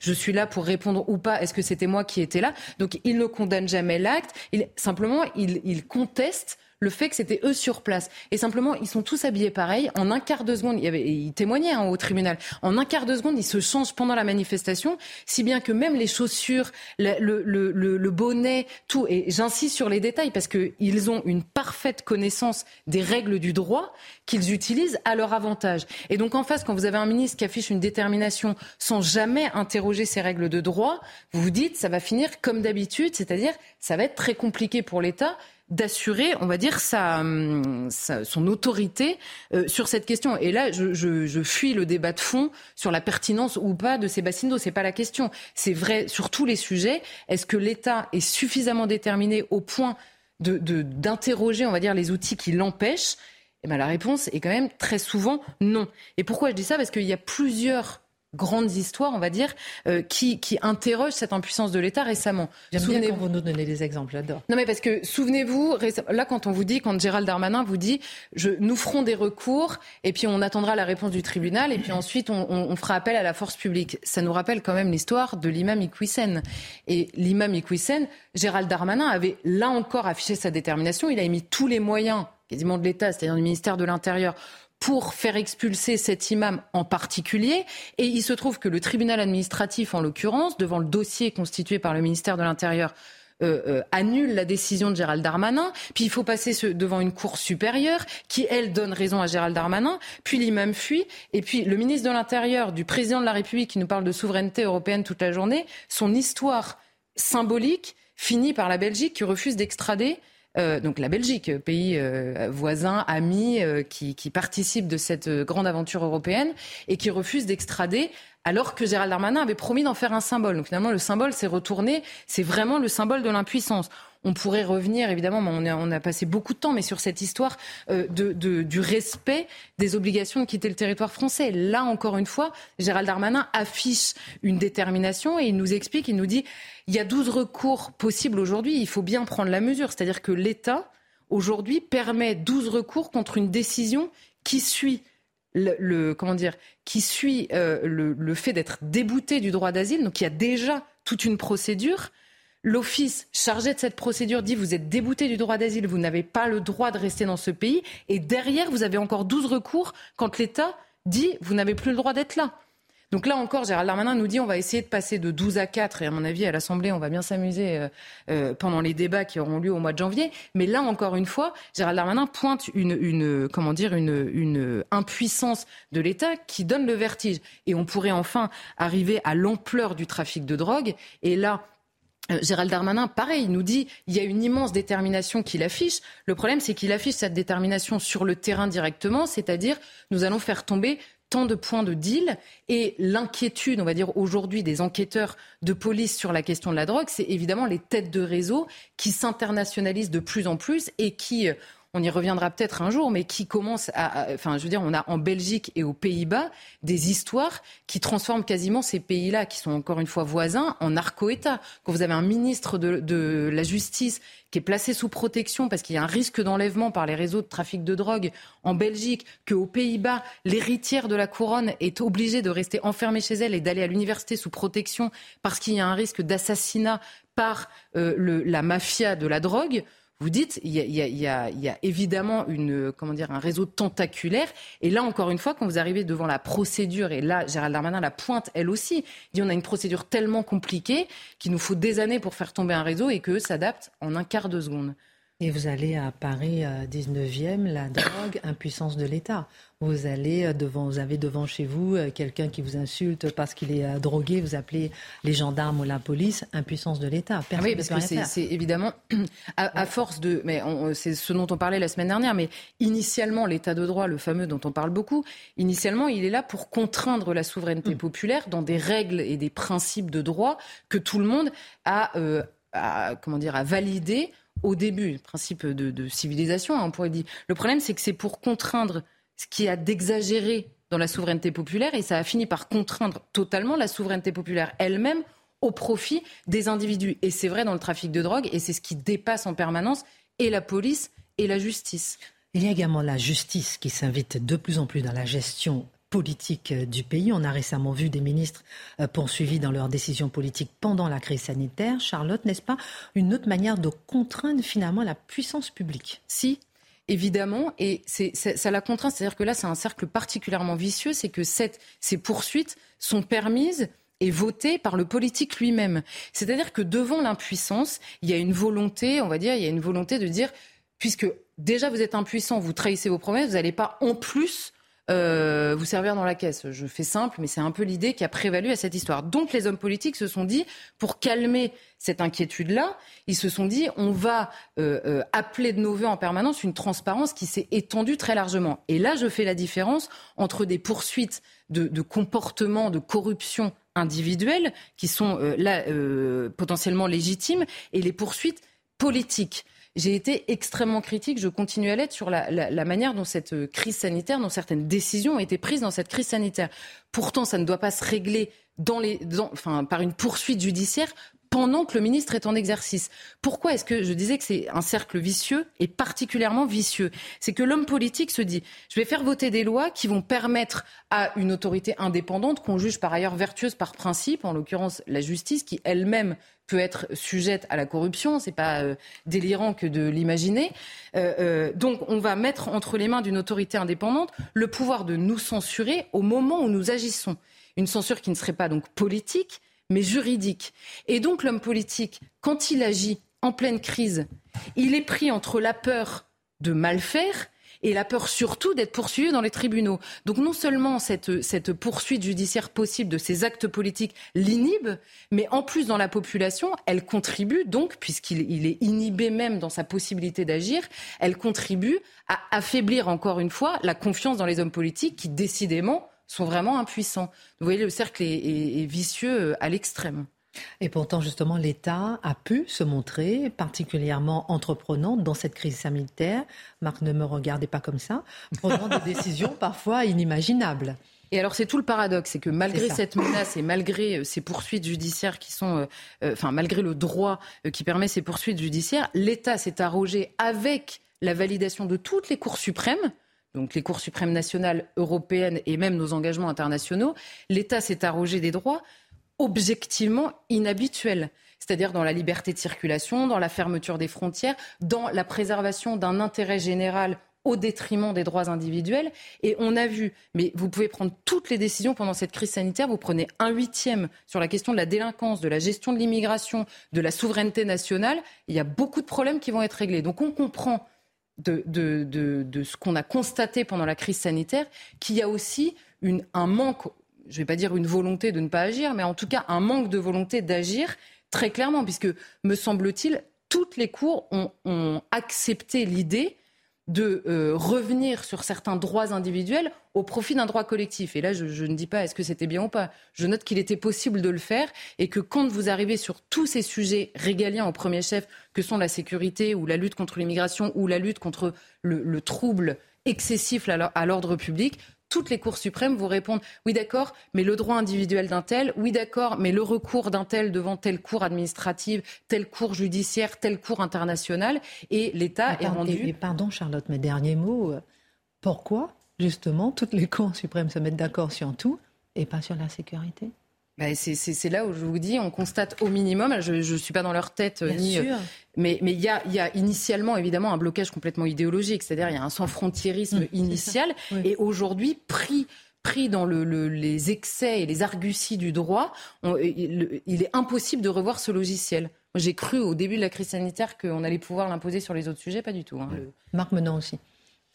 S6: Je suis là pour répondre ou pas. Est-ce que c'était moi qui étais là? Donc il ne condamne jamais l'acte. Il, simplement, il, il conteste le fait que c'était eux sur place. Et simplement, ils sont tous habillés pareil. En un quart de seconde, il, y avait, il témoignait hein, au tribunal. En un quart de seconde, ils se changent pendant la manifestation, si bien que même les chaussures, le, le, le, le bonnet, tout. Et j'insiste sur les détails parce qu'ils ont une parfaite connaissance des règles du droit qu'ils utilisent à leur avantage. Et donc en face, quand vous avez un ministre qui affiche une détermination sans jamais interroger ces règles de droit, vous vous dites ça va finir comme d'habitude, c'est-à-dire ça va être très compliqué pour l'État d'assurer, on va dire, sa, son autorité euh, sur cette question. Et là, je, je, je, fuis le débat de fond sur la pertinence ou pas de ces bassines d'eau. C'est pas la question. C'est vrai sur tous les sujets. Est-ce que l'État est suffisamment déterminé au point de, d'interroger, on va dire, les outils qui l'empêchent? Eh ben, la réponse est quand même très souvent non. Et pourquoi je dis ça? Parce qu'il y a plusieurs grandes histoires, on va dire, euh, qui, qui interrogent cette impuissance de l'État récemment.
S1: J'aime bien quand vous nous donnez des exemples, j'adore.
S6: Non mais parce que, souvenez-vous, là quand on vous dit, quand Gérald Darmanin vous dit, je, nous ferons des recours et puis on attendra la réponse du tribunal et puis ensuite on, on, on fera appel à la force publique. Ça nous rappelle quand même l'histoire de l'imam Iqwisen. Et l'imam Iqwisen, Gérald Darmanin avait là encore affiché sa détermination, il a mis tous les moyens quasiment de l'État, c'est-à-dire du ministère de l'Intérieur, pour faire expulser cet imam en particulier. Et il se trouve que le tribunal administratif, en l'occurrence, devant le dossier constitué par le ministère de l'Intérieur, euh, euh, annule la décision de Gérald Darmanin, puis il faut passer devant une cour supérieure qui, elle, donne raison à Gérald Darmanin, puis l'imam fuit, et puis le ministre de l'Intérieur, du président de la République qui nous parle de souveraineté européenne toute la journée, son histoire symbolique finit par la Belgique qui refuse d'extrader euh, donc la Belgique, pays euh, voisin, ami, euh, qui, qui, participe de cette grande aventure européenne et qui refuse d'extrader alors que Gérald Darmanin avait promis d'en faire un symbole. Donc finalement, le symbole s'est retourné, c'est vraiment le symbole de l'impuissance. On pourrait revenir, évidemment, on a, on a, passé beaucoup de temps, mais sur cette histoire euh, de, du respect des obligations de quitter le territoire français. Là, encore une fois, Gérald Darmanin affiche une détermination et il nous explique, il nous dit, il y a 12 recours possibles aujourd'hui, il faut bien prendre la mesure. C'est-à-dire que l'État, aujourd'hui, permet 12 recours contre une décision qui suit le, comment dire, qui suit euh, le, fait d'être débouté du droit d'asile, donc il y a déjà toute une procédure. L'office chargé de cette procédure dit vous êtes débouté du droit d'asile, vous n'avez pas le droit de rester dans ce pays. Et derrière, vous avez encore 12 recours quand l'État dit vous n'avez plus le droit d'être là. Donc là encore, Gérald Darmanin nous dit on va essayer de passer de 12 à 4 et à mon avis à l'Assemblée on va bien s'amuser euh, euh, pendant les débats qui auront lieu au mois de janvier. Mais là encore une fois, Gérald Darmanin pointe une, une comment dire une, une impuissance de l'État qui donne le vertige. Et on pourrait enfin arriver à l'ampleur du trafic de drogue. Et là, Gérald Darmanin, pareil, nous dit il y a une immense détermination qu'il affiche. Le problème, c'est qu'il affiche cette détermination sur le terrain directement, c'est-à-dire nous allons faire tomber tant de points de deal et l'inquiétude, on va dire aujourd'hui des enquêteurs de police sur la question de la drogue, c'est évidemment les têtes de réseau qui s'internationalisent de plus en plus et qui euh, on y reviendra peut-être un jour, mais qui commence à, enfin, je veux dire, on a en Belgique et aux Pays-Bas des histoires qui transforment quasiment ces pays-là, qui sont encore une fois voisins, en narco-État. Quand vous avez un ministre de, la Justice qui est placé sous protection parce qu'il y a un risque d'enlèvement par les réseaux de trafic de drogue en Belgique, qu'aux Pays-Bas, l'héritière de la couronne est obligée de rester enfermée chez elle et d'aller à l'université sous protection parce qu'il y a un risque d'assassinat par euh, la mafia de la drogue vous dites, il y, a, évidemment une, comment dire, un réseau tentaculaire. Et là, encore une fois, quand vous arrivez devant la procédure, et là, Gérald Darmanin la pointe elle aussi, il dit on a une procédure tellement compliquée qu'il nous faut des années pour faire tomber un réseau et qu'eux s'adaptent en un quart de seconde.
S1: Et vous allez à Paris 19e, la drogue, impuissance de l'État. Vous allez euh, devant, vous avez devant chez vous euh, quelqu'un qui vous insulte parce qu'il est euh, drogué, vous appelez les gendarmes ou la police, impuissance de l'État.
S6: Ah oui, parce que c'est évidemment à, force de, mais c'est ce dont on parlait la semaine dernière, mais initialement l'état de droit, le fameux dont on parle beaucoup, initialement il est là pour contraindre la souveraineté mm. populaire dans des règles et des principes de droit que tout le monde a, comment dire, a validé au début, principe de, civilisation, hein, on pourrait dire. Le problème, c'est que c'est pour contraindre ce qui a d'exagéré dans la souveraineté populaire et ça a fini par contraindre totalement la souveraineté populaire elle-même au profit des individus. Et c'est vrai dans le trafic de drogue et c'est ce qui dépasse en permanence et la police et la justice.
S1: Il y a également la justice qui s'invite de plus en plus dans la gestion politique euh, du pays. On a récemment vu des ministres euh, poursuivis dans leurs décisions politiques pendant la crise sanitaire. Charlotte, n'est-ce pas une autre manière de contraindre finalement la puissance publique?
S6: Si, évidemment, et ça la contraint. C'est-à-dire que là, c'est un cercle particulièrement vicieux, c'est que ces poursuites sont permises et votées par le politique lui-même. C'est-à-dire que devant l'impuissance, il y a une volonté, on va dire, il y a une volonté de dire, puisque déjà vous êtes impuissant, vous trahissez vos promesses, vous n'allez pas en plus euh, vous servir dans la caisse. Je fais simple, mais c'est un peu l'idée qui a prévalu à cette histoire. Donc les hommes politiques se sont dit, pour calmer cette inquiétude-là, ils se sont dit, on va euh, euh, appeler de nos voeux en permanence une transparence qui s'est étendue très largement. Et là, je fais la différence entre des poursuites de, de comportements de corruption individuels qui sont là potentiellement légitimes et les poursuites politiques j'ai été extrêmement critique, je continue à l'être, sur la, la, la, manière dont cette euh, crise sanitaire, dont certaines décisions ont été prises dans cette crise sanitaire. Pourtant, ça ne doit pas se régler dans les, enfin, par une poursuite judiciaire pendant que le ministre est en exercice. Pourquoi est-ce que je disais que c'est un cercle vicieux et particulièrement vicieux? C'est que l'homme politique se dit je vais faire voter des lois qui vont permettre à une autorité indépendante qu'on juge par ailleurs vertueuse par principe, en l'occurrence la justice, qui elle-même peut être sujette à la corruption. C'est pas euh, délirant que de l'imaginer. Euh, euh, donc, on va mettre entre les mains d'une autorité indépendante le pouvoir de nous censurer au moment où nous agissons. Une censure qui ne serait pas donc politique, mais juridique. Et donc, l'homme politique, quand il agit en pleine crise, il est pris entre la peur de mal faire et la peur surtout d'être poursuivi dans les tribunaux. Donc non seulement cette, cette poursuite judiciaire possible de ces actes politiques l'inhibe, mais en plus dans la population, elle contribue donc, puisqu'il il est inhibé même dans sa possibilité d'agir, elle contribue à affaiblir encore une fois la confiance dans les hommes politiques qui décidément sont vraiment impuissants. Vous voyez, le cercle est vicieux euh, à l'extrême.
S1: Et pourtant, justement, l'État a pu se montrer particulièrement entreprenant dans cette crise sanitaire. Marc, ne me regardez pas comme ça, prenant des décisions parfois inimaginables.
S6: Et alors c'est tout le paradoxe, c'est que malgré cette menace et malgré euh, ces poursuites judiciaires qui sont, euh, euh, enfin malgré le droit qui permet ces poursuites judiciaires, l'État s'est arrogé avec la validation de toutes les cours suprêmes, donc les cours suprêmes nationales, européennes et même nos engagements internationaux, l'État s'est arrogé des droits objectivement inhabituel c'est-à-dire dans la liberté de circulation, dans la fermeture des frontières, dans la préservation d'un intérêt général au détriment des droits individuels. Et on a vu, mais vous pouvez prendre toutes les décisions pendant cette crise sanitaire, vous prenez un huitième sur la question de la délinquance, de la gestion de l'immigration, de la souveraineté nationale, il y a beaucoup de problèmes qui vont être réglés. Donc on comprend de, ce qu'on a constaté pendant la crise sanitaire qu'il y a aussi un manque, je ne vais pas dire une volonté de ne pas agir, mais en tout cas un manque de volonté d'agir très clairement, puisque, me semble-t-il, toutes les cours ont accepté l'idée de euh, revenir sur certains droits individuels au profit d'un droit collectif. Et là, je, ne dis pas est-ce que c'était bien ou pas. Je note qu'il était possible de le faire et que quand vous arrivez sur tous ces sujets régaliens au premier chef, que sont la sécurité ou la lutte contre l'immigration ou la lutte contre le trouble excessif à l'ordre public, toutes les cours suprêmes vous répondent oui d'accord, mais le droit individuel d'un tel, oui d'accord, mais le recours d'un tel devant telle cour administrative, telle cour judiciaire, telle cour internationale, et l'État est rendu.
S1: Et, pardon Charlotte, mes derniers mots. Euh, pourquoi justement toutes les cours suprêmes se mettent d'accord sur tout et pas sur la sécurité?
S6: Bah, c'est là où je vous dis, on constate au minimum, je ne suis pas dans leur tête, euh, ni, euh, mais il y, a, y, a, initialement évidemment un blocage complètement idéologique, c'est-à-dire il y a un sans-frontiérisme mmh, initial, et aujourd'hui pris pris dans le, les excès et les arguties du droit, il, est impossible de revoir ce logiciel. J'ai cru au début de la crise sanitaire qu'on allait pouvoir l'imposer sur les autres sujets, pas du tout. Hein.
S1: Marc Menant aussi.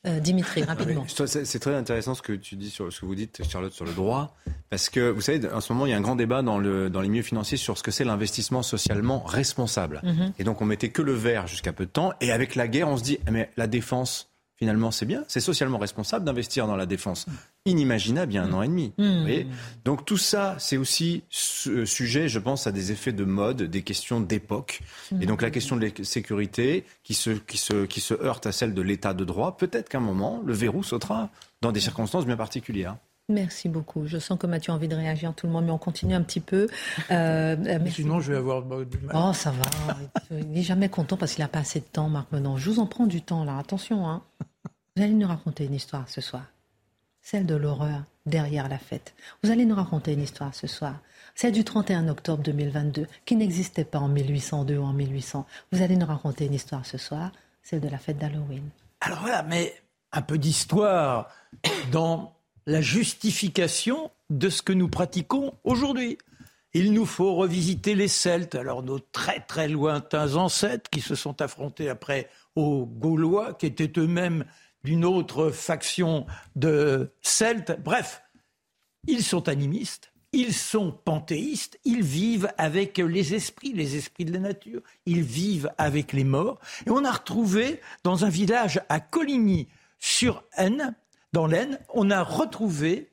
S1: Euh, Dimitri, rapidement.
S5: C'est très intéressant ce que tu dis sur ce que vous dites, Charlotte, sur le droit, parce que vous savez, en ce moment, il y a un grand débat dans, le, dans les milieux financiers sur ce que c'est l'investissement socialement responsable. Mhm. Et donc, on mettait que le vert jusqu'à peu de temps, et avec la guerre, on se dit, mais la défense, finalement, c'est bien, c'est socialement responsable d'investir dans la défense. Inimaginable il y a un an et demi. Mmh. Donc tout ça, c'est aussi sujet, je pense, à des effets de mode, des questions d'époque. Et donc la question de la sécurité qui se, qui, se, qui se heurte à celle de l'état de droit, peut-être qu'à un moment, le verrou sautera dans des circonstances bien particulières.
S1: Merci beaucoup. Je sens que Mathieu a envie de réagir, tout le monde, mais on continue un petit peu.
S3: Euh, euh Sinon, je vais avoir du mal.
S1: Oh, ça va. Il n'est jamais content parce qu'il n'a pas assez de temps, Marc Menon. Je vous en prends du temps, là. Attention, hein. Vous allez nous raconter une histoire ce soir. Celle de l'horreur derrière la fête. Vous allez nous raconter une histoire ce soir. Celle du 31 octobre 2022, qui n'existait pas en 1802 ou en 1800. Vous allez nous raconter une histoire ce soir, celle de la fête d'Halloween.
S3: Alors voilà, mais un peu d'histoire dans la justification de ce que nous pratiquons aujourd'hui. Il nous faut revisiter les Celtes, alors nos très très lointains ancêtres qui se sont affrontés après aux Gaulois, qui étaient eux-mêmes d'une autre faction de Celtes. Bref, ils sont animistes, ils sont panthéistes, ils vivent avec les esprits, les esprits de la nature, ils vivent avec les morts. Et on a retrouvé dans un village à Coligny, sur Aisne, dans l'Aisne, on a retrouvé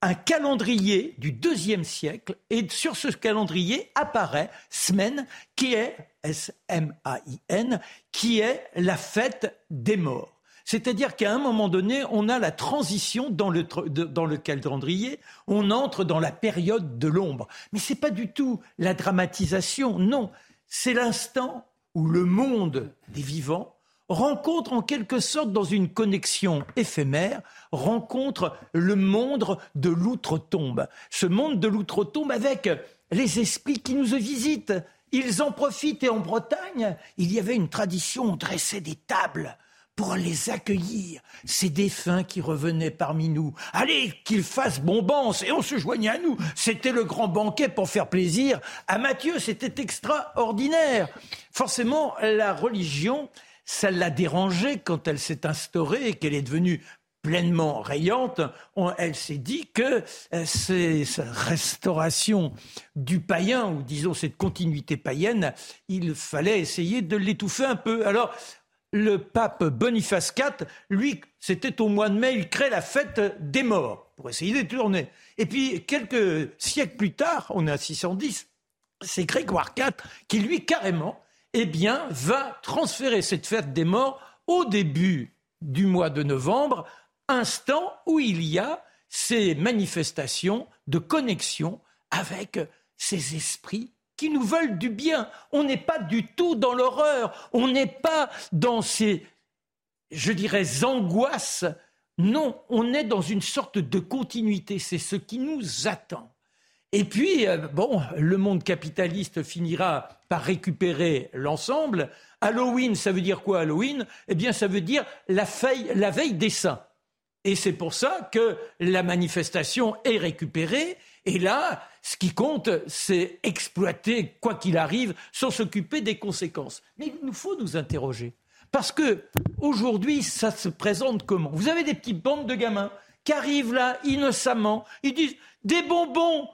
S3: un calendrier du deuxième siècle et sur ce calendrier apparaît semaine qui est S-M-A-I-N qui est la fête des morts. C'est-à-dire qu'à un moment donné, on a la transition dans le, calendrier, on entre dans la période de l'ombre. Mais ce n'est pas du tout la dramatisation, non. C'est l'instant où le monde des vivants rencontre en quelque sorte dans une connexion éphémère, rencontre le monde de l'outre-tombe. Ce monde de l'outre-tombe avec les esprits qui nous visitent. Ils en profitent et en Bretagne, il y avait une tradition, on dressait des tables pour les accueillir, ces défunts qui revenaient parmi nous. Allez, qu'ils fassent bombance et on se joignait à nous. C'était le grand banquet pour faire plaisir à Mathieu, c'était extraordinaire. Forcément, la religion, ça l'a dérangée quand elle s'est instaurée et qu'elle est devenue pleinement rayante, elle s'est dit que euh, cette restauration du païen, ou disons cette continuité païenne, il fallait essayer de l'étouffer un peu. Alors, le pape Boniface IV, lui, c'était au mois de mai, il crée la fête des morts pour essayer de tourner. Et puis, quelques siècles plus tard, on est à 610, c'est Grégoire IV qui, lui, carrément, eh va transférer cette fête des morts au début du mois de novembre, instant où il y a ces manifestations de connexion avec ces esprits qui nous veulent du bien. On n'est pas du tout dans l'horreur, on n'est pas dans ces, je dirais, angoisses. Non, on est dans une sorte de continuité, c'est ce qui nous attend. Et puis, euh, bon, le monde capitaliste finira par récupérer l'ensemble. Halloween, ça veut dire quoi Halloween? Eh bien, ça veut dire la, veille des saints. Et c'est pour ça que la manifestation est récupérée. Et là, ce qui compte, c'est exploiter, quoi qu'il arrive, sans s'occuper des conséquences. Mais il nous faut nous interroger. Parce que aujourd'hui, ça se présente comment? Vous avez des petites bandes de gamins qui arrivent là innocemment, ils disent des bonbons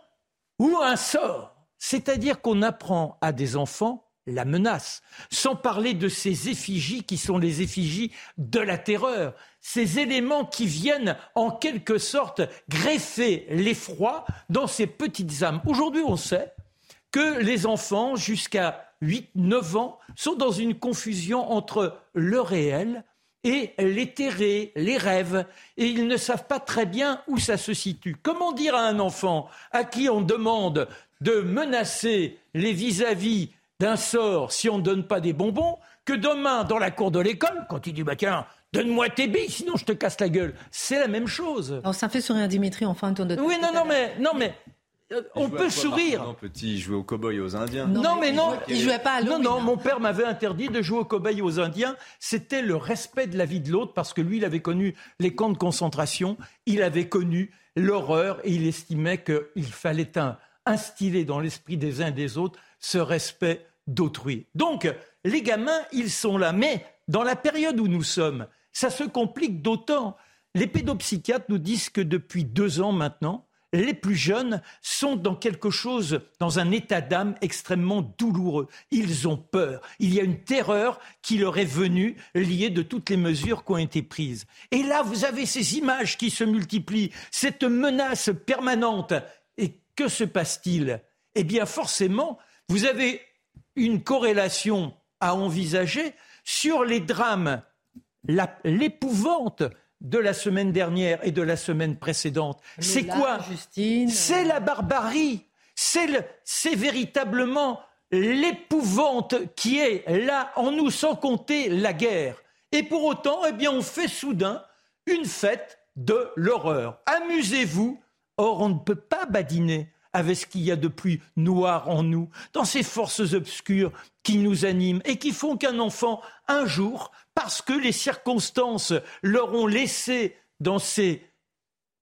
S3: ou un sort. C'est-à-dire qu'on apprend à des enfants la menace, sans parler de ces effigies qui sont les effigies de la terreur, ces éléments qui viennent en quelque sorte greffer l'effroi dans ces petites âmes. Aujourd'hui, on sait que les enfants, jusqu'à 8-9 ans, sont dans une confusion entre le réel et l'éthéré, les rêves, et ils ne savent pas très bien où ça se situe. Comment dire à un enfant à qui on demande de menacer les vis-à-vis d'un sort si on ne donne pas des bonbons, que demain, dans la cour de l'école, quand il dit bah tiens, donne-moi tes billes, sinon je te casse la gueule. C'est la même chose.
S1: Alors ça fait sourire Dimitri, enfin un tour de
S3: Oui, non, non, mais, non, mais euh, on peut sourire.
S5: Non, petit, il jouait aux cow-boys et aux Indiens.
S3: Non, mais, non,
S1: il jouait pas à
S3: Non, non, mon père m'avait interdit de jouer aux cow-boys et aux Indiens. C'était le respect de la vie de l'autre parce que lui, il avait connu les camps de concentration, il avait connu l'horreur et il estimait qu'il fallait instiller dans l'esprit des uns et des autres ce respect d'autrui. Donc, les gamins, ils sont là. Mais dans la période où nous sommes, ça se complique d'autant. Les pédopsychiatres nous disent que depuis deux ans maintenant, les plus jeunes sont dans quelque chose, dans un état d'âme extrêmement douloureux. Ils ont peur. Il y a une terreur qui leur est venue liée de toutes les mesures qui ont été prises. Et là, vous avez ces images qui se multiplient, cette menace permanente. Et que se passe-t-il? Eh bien, forcément, vous avez une corrélation à envisager sur les drames, l'épouvante de la semaine dernière et de la semaine précédente. C'est quoi C'est la barbarie. C'est véritablement l'épouvante qui est là en nous, sans compter la guerre. Et pour autant, eh bien, on fait soudain une fête de l'horreur. Amusez-vous. Or, on ne peut pas badiner avec ce qu'il y a de plus noir en nous, dans ces forces obscures qui nous animent et qui font qu'un enfant, un jour, parce que les circonstances leur ont laissé dans ses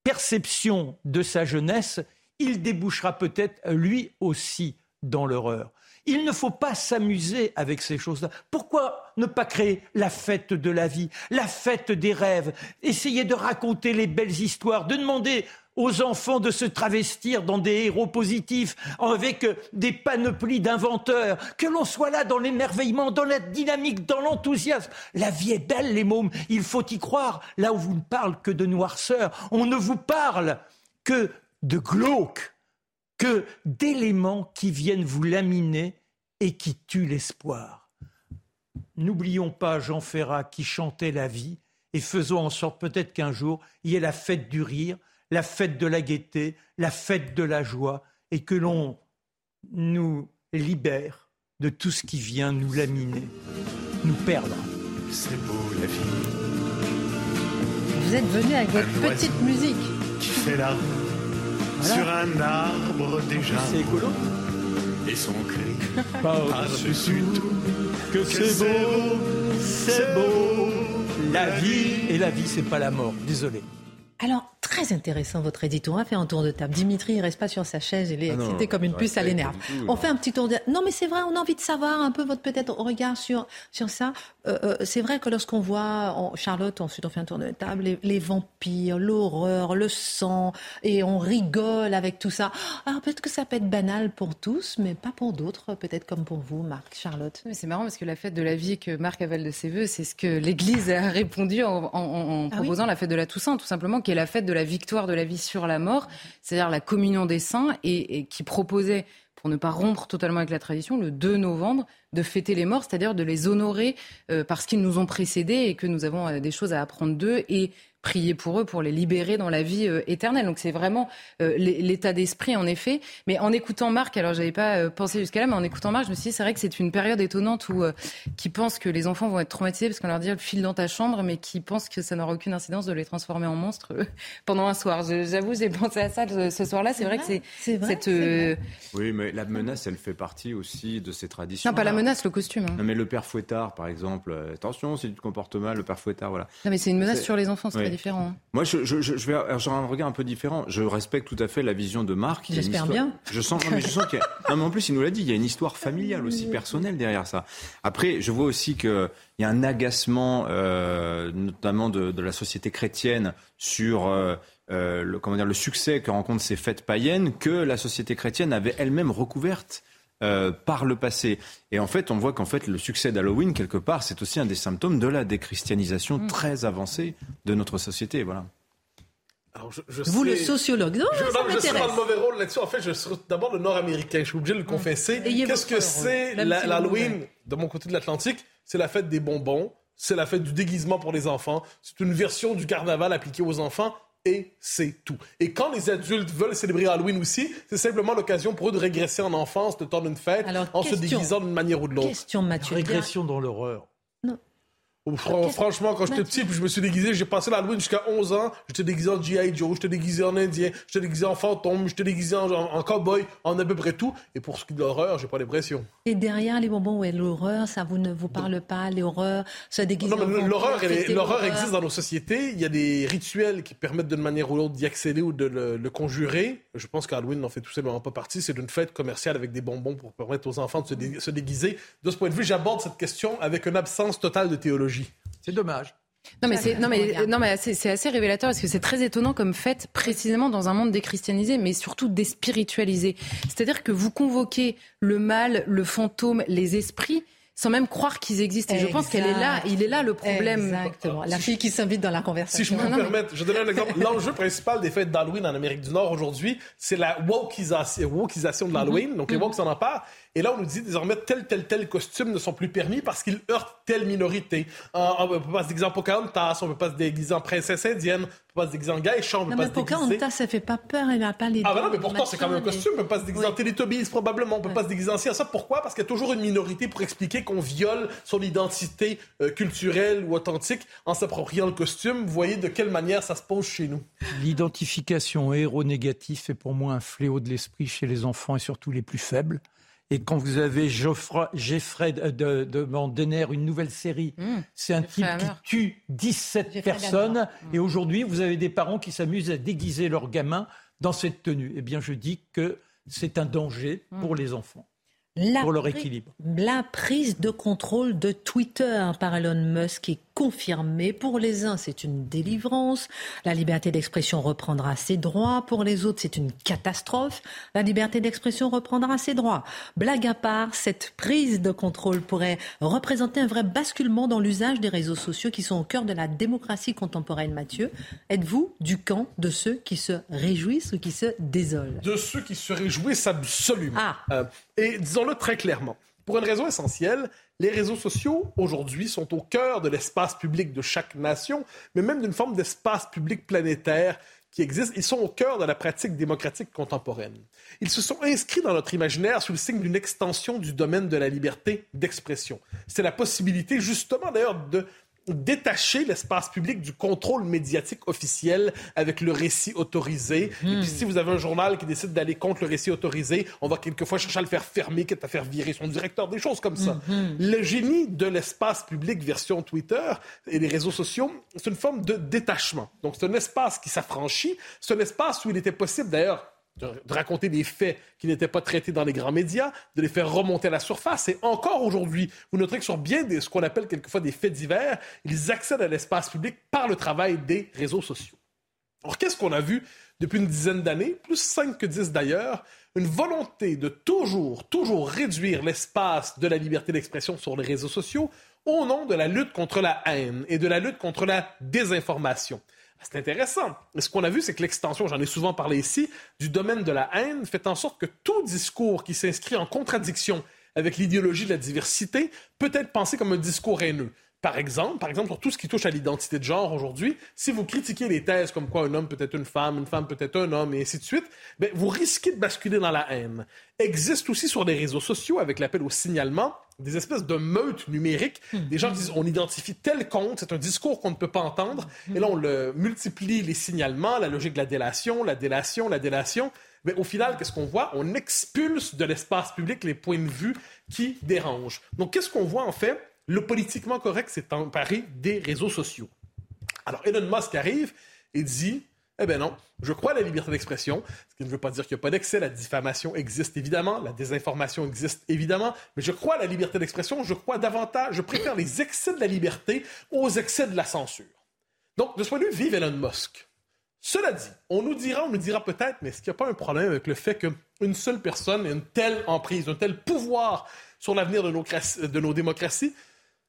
S3: perceptions de sa jeunesse, il débouchera peut-être lui aussi dans l'horreur. Il ne faut pas s'amuser avec ces choses-là. Pourquoi ne pas créer la fête de la vie, la fête des rêves, essayer de raconter les belles histoires, de demander aux enfants de se travestir dans des héros positifs, avec des panoplies d'inventeurs, que l'on soit là dans l'émerveillement, dans la dynamique, dans l'enthousiasme. La vie est belle, les mômes, il faut y croire, là où vous ne parlez que de noirceur, on ne vous parle que de glauque, que d'éléments qui viennent vous laminer et qui tuent l'espoir. N'oublions pas Jean Ferrat qui chantait la vie et faisons en sorte peut-être qu'un jour il y ait la fête du rire, la fête de la gaieté, la fête de la joie, et que l'on nous libère de tout ce qui vient nous laminer, nous perdre.
S7: C'est beau la vie.
S1: Vous êtes venu avec votre petite musique.
S7: Qui fait là, sur un arbre déjà.
S3: C'est écolo
S7: Et son cri
S3: par-dessus tout. Que c'est beau, c'est beau. La vie, et la vie, c'est pas la mort. Désolé.
S1: Alors, très intéressant votre édito. On va faire un tour de table. Dimitri, il reste pas sur sa chaise, il est ah excité comme une puce à l'énerve. On fait un petit tour de Non, mais c'est vrai, on a envie de savoir un peu votre peut-être regard sur, sur ça. Euh, euh, c'est vrai que lorsqu'on voit Charlotte, ensuite on fait un tour de table, les, vampires, l'horreur, le sang, et on rigole avec tout ça. Alors peut-être que ça peut être banal pour tous, mais pas pour d'autres, peut-être comme pour vous, Marc, Charlotte.
S6: C'est marrant parce que la fête de la vie que Marc avale de ses voeux, c'est ce que l'Église a répondu en, ah proposant la fête de la Toussaint, tout simplement, qui est la fête de la victoire de la vie sur la mort, c'est-à-dire la communion des saints, et, qui proposait pour ne pas rompre totalement avec la tradition, le 2 novembre, de fêter les morts, c'est-à-dire de les honorer euh, parce qu'ils nous ont précédés et que nous avons euh, des choses à apprendre d'eux prier pour eux, pour les libérer dans la vie euh, éternelle. Donc c'est vraiment euh, l'état d'esprit en effet. Mais en écoutant Marc, alors j'avais pas euh, pensé jusqu'à là, mais en écoutant Marc, je me suis dit c'est vrai que c'est une période étonnante où qui pensent que les enfants vont être traumatisés parce qu'on leur dit file dans ta chambre, mais qui pensent que ça n'aura aucune incidence de les transformer en monstres pendant un soir. J'avoue, j'ai pensé à ça ce soir-là. C'est vrai, que c'est cette.
S5: Oui, mais la menace, elle fait partie aussi de ces traditions.
S6: Non, pas la menace, le costume. Hein.
S5: Non, mais le père fouettard, par exemple. attention, si tu te comportes mal, le père fouettard, voilà.
S6: Non, mais c'est une menace sur les enfants, c'est différent. Hein.
S5: Moi, je, je, je vais avoir un regard un peu différent. Je respecte tout à fait la vision de Marc.
S1: J'espère bien.
S5: Je sens, non, mais je sens qu'il y a... non, mais en plus, il nous l'a dit, il y a une histoire familiale aussi, personnelle derrière ça. Après, je vois aussi qu'il y a un agacement, euh, notamment de, de, la société chrétienne, sur euh, euh, le, comment dire, le succès que rencontrent ces fêtes païennes que la société chrétienne avait elle-même recouverte euh, par le passé. Et en fait, on voit qu'en fait, le succès d'Halloween, quelque part, c'est aussi un des symptômes de la déchristianisation mm. très avancée de notre société. Voilà.
S1: Vous, le sociologue, non,
S4: je, non, je serai dans le mauvais rôle là-dessus. En fait, je suis d'abord le nord-américain. Je suis obligé de le mm. confesser. Qu'est-ce que c'est l'Halloween de mon côté de l'Atlantique? C'est la fête des bonbons. C'est la fête du déguisement pour les enfants. C'est une version du carnaval appliquée aux enfants et c'est tout. Et quand les adultes veulent célébrer Halloween aussi, c'est simplement l'occasion pour eux de régresser en enfance, de temps d'une fête, en se déguisant d'une manière ou de l'autre.
S1: Question, Mathieu.
S3: Régression dans l'horreur.
S4: Franchement, quand j'étais petit, puis je me suis déguisé, j'ai passé l'Halloween jusqu'à 11 ans. J'étais déguisé en G.I. Joe, j'étais déguisé en Indien, j'étais déguisé en fantôme, j'étais déguisé en, en, cowboy, en à peu près tout. Et pour ce qui est de l'horreur, j'ai pas l'impression.
S1: Et derrière les bonbons, ouais, l'horreur, ça vous ne vous parle pas, l'horreur, ça déguise. Non, mais
S4: l'horreur, l'horreur existe dans nos sociétés. Il y a des rituels qui permettent d'une manière ou l'autre d'y accéder ou de le, conjurer. Je pense qu'Halloween n'en fait tout simplement pas partie. C'est une fête commerciale avec des bonbons pour permettre aux enfants de se, se déguiser. De ce point de vue, j'aborde cette question avec une absence totale de théologie.
S3: C'est dommage.
S6: Non mais c'est non mais non mais c'est assez révélateur parce que c'est très étonnant comme fait précisément dans un monde déchristianisé mais surtout déspiritualisé. C'est-à-dire que vous convoquez le mal, le fantôme, les esprits sans même croire qu'ils existent. Et je pense qu'elle est là, il est là le problème.
S1: Exactement. La fille qui s'invite dans la conversation.
S4: Si je peux me permettre, je vais donner un exemple. L'enjeu principal des fêtes d'Halloween en Amérique du Nord aujourd'hui, c'est la wokeisation, de l'Halloween. Donc les woke s'en emparent. Et là, on nous dit désormais tel, tel, tel costume ne sont plus permis parce qu'ils heurtent telle minorité. on ne peut pas se déguiser en Pocahontas, on ne peut pas se déguiser en princesse indienne, on ne peut pas se déguiser en geisha, on ne peut pas se déguiser...
S1: Pocahontas, ça fait pas peur, elle n'a pas les...
S4: Ah ben non, mais pourtant, c'est quand même un costume, on ne peut pas se déguiser en Teletubbies, probablement, on ne peut pas se déguiser en ça. Pourquoi? Parce qu'il y a toujours une minorité pour expliquer qu'on viole son identité euh, culturelle ou authentique en s'appropriant le costume. Vous voyez de quelle manière ça se pose chez nous.
S3: L'identification héros-négatif est pour moi un fléau de l'esprit chez les enfants et surtout les plus faibles. Et quand vous avez Geoffroy, Jeffrey de, de, de une nouvelle série, mmh. c'est un type qui tue 17 personnes. Et aujourd'hui, vous avez des parents qui s'amusent à déguiser leurs gamins dans cette tenue. Eh bien, je dis que c'est un danger mmh. pour les enfants pour leur équilibre.
S1: La prise de contrôle de Twitter par Elon Musk est confirmée. Pour les uns, c'est une délivrance. La liberté d'expression reprendra ses droits. Pour les autres, c'est une catastrophe. La liberté d'expression reprendra ses droits. Blague à part, cette prise de contrôle pourrait représenter un vrai basculement dans l'usage des réseaux sociaux qui sont au cœur de la démocratie contemporaine. Mathieu, êtes-vous du camp de ceux qui se réjouissent ou qui se désolent?
S4: De ceux qui se réjouissent absolument. Ah. Euh, et disons-le très clairement, pour une raison essentielle, les réseaux sociaux, aujourd'hui, sont au cœur de l'espace public de chaque nation, mais même d'une forme d'espace public planétaire qui existe. Ils sont au cœur de la pratique démocratique contemporaine. Ils se sont inscrits dans notre imaginaire sous le signe d'une extension du domaine de la liberté d'expression. C'est la possibilité, justement, d'ailleurs, de détacher l'espace public du contrôle médiatique officiel avec le récit autorisé. Et puis hmm. si vous avez un journal qui décide d'aller contre le récit autorisé, on va quelquefois chercher à le faire fermer, quitte à faire virer son directeur, des choses comme ça. Hmm. Le génie de l'espace public version Twitter et les réseaux sociaux, c'est une forme de détachement. Donc c'est un espace qui s'affranchit, c'est un espace où il était possible d'ailleurs de, raconter des faits qui n'étaient pas traités dans les grands médias, de les faire remonter à la surface. Et encore aujourd'hui, vous noterez que sur bien des, ce qu'on appelle quelquefois des faits divers, ils accèdent à l'espace public par le travail des réseaux sociaux. Alors, qu'est-ce qu'on a vu depuis une dizaine d'années, plus 5 que 10 d'ailleurs, une volonté de toujours, toujours réduire l'espace de la liberté d'expression sur les réseaux sociaux au nom de la lutte contre la haine et de la lutte contre la désinformation. C'est intéressant. Ce qu'on a vu, c'est que l'extension, j'en ai souvent parlé ici, du domaine de la haine fait en sorte que tout discours qui s'inscrit en contradiction avec l'idéologie de la diversité peut être pensé comme un discours haineux. Par exemple, par exemple, sur tout ce qui touche à l'identité de genre aujourd'hui, si vous critiquez les thèses comme quoi un homme peut être une femme, une femme peut être un homme, et ainsi de suite, ben, vous risquez de basculer dans la haine. Existe aussi sur les réseaux sociaux, avec l'appel au signalement, des espèces de meutes numériques. Des gens qui disent on identifie tel compte, c'est un discours qu'on ne peut pas entendre. Et là, on le multiplie les signalements, la logique de la délation, la délation, la délation. Mais au final, qu'est-ce qu'on voit? On expulse de l'espace public les points de vue qui dérangent. Donc, qu'est-ce qu'on voit en fait? Le politiquement correct s'est emparé des réseaux sociaux. Alors, Elon Musk arrive et dit eh bien non, je crois à la liberté d'expression, ce qui ne veut pas dire qu'il n'y a pas d'excès. La diffamation existe évidemment, la désinformation existe évidemment, mais je crois à la liberté d'expression, je crois davantage, je préfère les excès de la liberté aux excès de la censure. Donc, de ce point de vue, vive Elon Musk. Cela dit, on nous dira, on nous dira peut-être, mais est-ce qu'il n'y a pas un problème avec le fait qu'une seule personne ait une telle emprise, un tel pouvoir sur l'avenir de nos, de nos démocraties?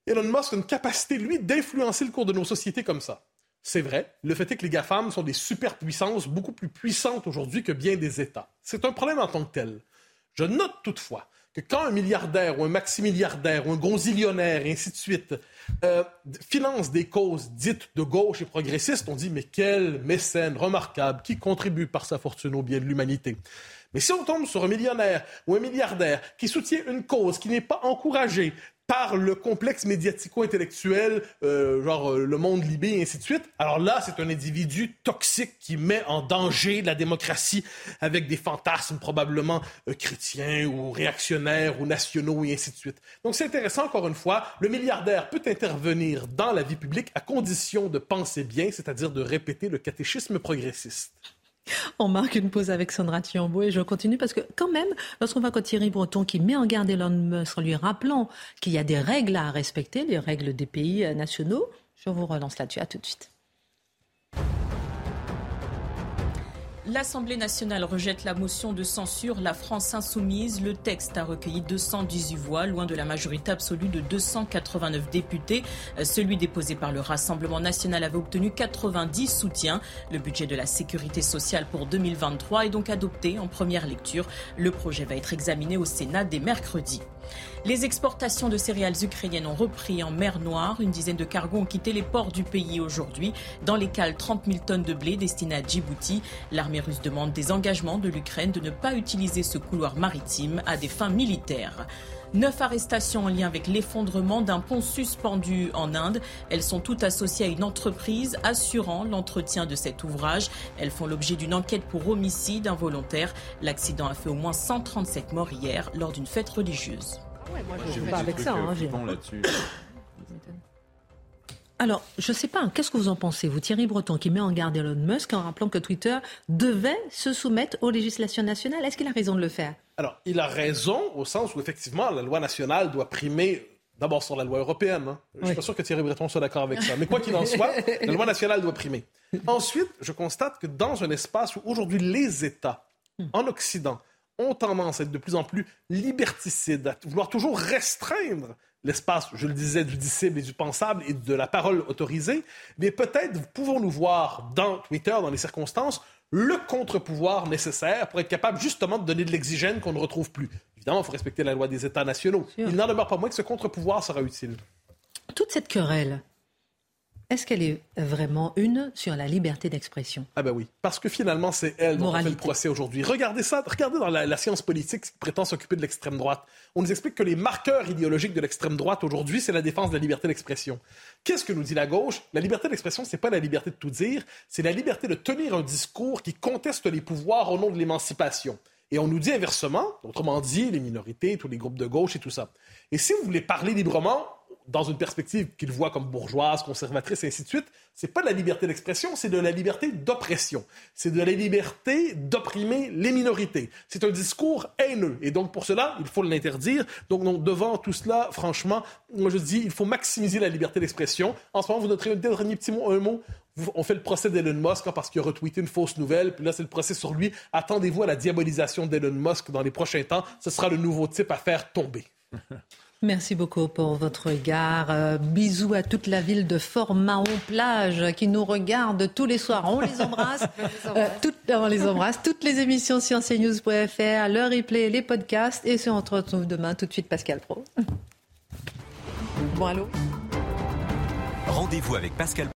S4: Elon Musk a une capacité, lui, d'influencer le cours de nos sociétés comme ça? C'est vrai, le fait est que les GAFAM sont des superpuissances beaucoup plus puissantes aujourd'hui que bien des États. C'est un problème en tant que tel. Je note toutefois que quand un milliardaire ou un maximilliardaire ou un gonzillionnaire et ainsi de suite euh, finance des causes dites de gauche et progressistes, on dit mais quel mécène remarquable qui contribue par sa fortune au bien de l'humanité. Mais si on tombe sur un millionnaire ou un milliardaire qui soutient une cause qui n'est pas encouragée par le complexe médiatico-intellectuel, euh, genre euh, le monde libé et ainsi de suite. Alors là, c'est un individu toxique qui met en danger la démocratie avec des fantasmes probablement euh, chrétiens ou réactionnaires ou nationaux et ainsi de suite. Donc c'est intéressant, encore une fois, le milliardaire peut intervenir dans la vie publique à condition de penser bien, c'est-à-dire de répéter le catéchisme progressiste.
S1: On marque une pause avec Sandra Thiambo et je continue parce que quand même, lorsqu'on avec Thierry Breton qui met en garde Elon Musk en lui rappelant qu'il y a des règles à respecter, les règles des pays euh, nationaux, je vous relance là-dessus. À tout de suite.
S8: L'Assemblée nationale rejette la motion de censure La France insoumise. Le texte a recueilli 218 voix, loin de la majorité absolue de 289 députés. Celui déposé par le Rassemblement national avait obtenu 90 soutiens. Le budget de la sécurité sociale pour 2023 est donc adopté en première lecture. Le projet va être examiné au Sénat dès mercredi. Les exportations de céréales ukrainiennes ont repris en mer Noire. Une dizaine de cargos ont quitté les ports du pays aujourd'hui. Dans les cales, 30 000 tonnes de blé destinées à Djibouti. L'armée russe demande des engagements de l'Ukraine de ne pas utiliser ce couloir maritime à des fins militaires. Neuf arrestations en lien avec l'effondrement d'un pont suspendu en Inde. Elles sont toutes associées à une entreprise assurant l'entretien de cet ouvrage. Elles font l'objet d'une enquête pour homicide involontaire. L'accident a fait au moins 137 morts hier lors d'une fête religieuse.
S1: moi je ne pas avec ça. Hein, alors, je ne sais pas, qu'est-ce que vous en pensez, vous, Thierry Breton, qui met en garde Elon Musk en rappelant que Twitter devait se soumettre aux législations nationales? Est-ce qu'il a raison de le faire?
S4: Alors, il a raison au sens où, effectivement, la loi nationale doit primer d'abord sur la loi européenne. Hein. Je ne suis pas sûr que Thierry Breton soit d'accord avec ça. Mais quoi qu'il en soit, la loi nationale doit primer. Ensuite, je constate que dans un espace où aujourd'hui les États, hmm. en Occident, ont tendance à être de plus en plus liberticides, à vouloir toujours restreindre l'espace, je le disais, du disciple et du pensable et de la parole autorisée, mais peut-être pouvons-nous voir dans Twitter, dans les circonstances, le contre-pouvoir nécessaire pour être capable justement de donner de l'exigène qu'on ne retrouve plus. Évidemment, il faut respecter la loi des États nationaux. Il n'en demeure pas moins que ce contre-pouvoir sera utile.
S1: Toute cette querelle, est-ce qu'elle est vraiment une sur la liberté d'expression?
S4: Ah ben oui, parce que finalement, c'est elle dont on fait le procès aujourd'hui. Regardez ça, regardez dans la, science politique qui prétend s'occuper de l'extrême droite. On nous explique que les marqueurs idéologiques de l'extrême droite aujourd'hui, c'est la défense de la liberté d'expression. Qu'est-ce que nous dit la gauche? La liberté d'expression, c'est pas la liberté de tout dire, c'est la liberté de tenir un discours qui conteste les pouvoirs au nom de l'émancipation. Et on nous dit inversement, autrement dit, les minorités, tous les groupes de gauche et tout ça. Et si vous voulez parler librement, dans une perspective qu'il voit comme bourgeoise, conservatrice, et ainsi de suite, c'est pas de la liberté d'expression, c'est de la liberté d'oppression. C'est de la liberté d'opprimer les minorités. C'est un discours haineux. Et donc, pour cela, il faut l'interdire. Donc, devant tout cela, franchement, moi, je dis, il faut maximiser la liberté d'expression. En ce moment, vous noterez un dernier petit mot, un mot. On fait le procès d'Elon Musk hein, parce qu'il a retweeté une fausse nouvelle. Puis là, c'est le procès sur lui. Attendez-vous à la diabolisation d'Elon Musk dans les prochains temps. Ce sera le nouveau type à faire tomber.
S1: Merci beaucoup pour votre regard. Euh, bisous à toute la ville de Fort-Mahon-Plage qui nous regarde tous les soirs. On les embrasse. euh, on les embrasse. Toutes les émissions sur cnews.fr, le replay, les podcasts. Et se retrouve demain tout de suite Pascal Pro. Bon, allô?
S5: Rendez-vous avec Pascal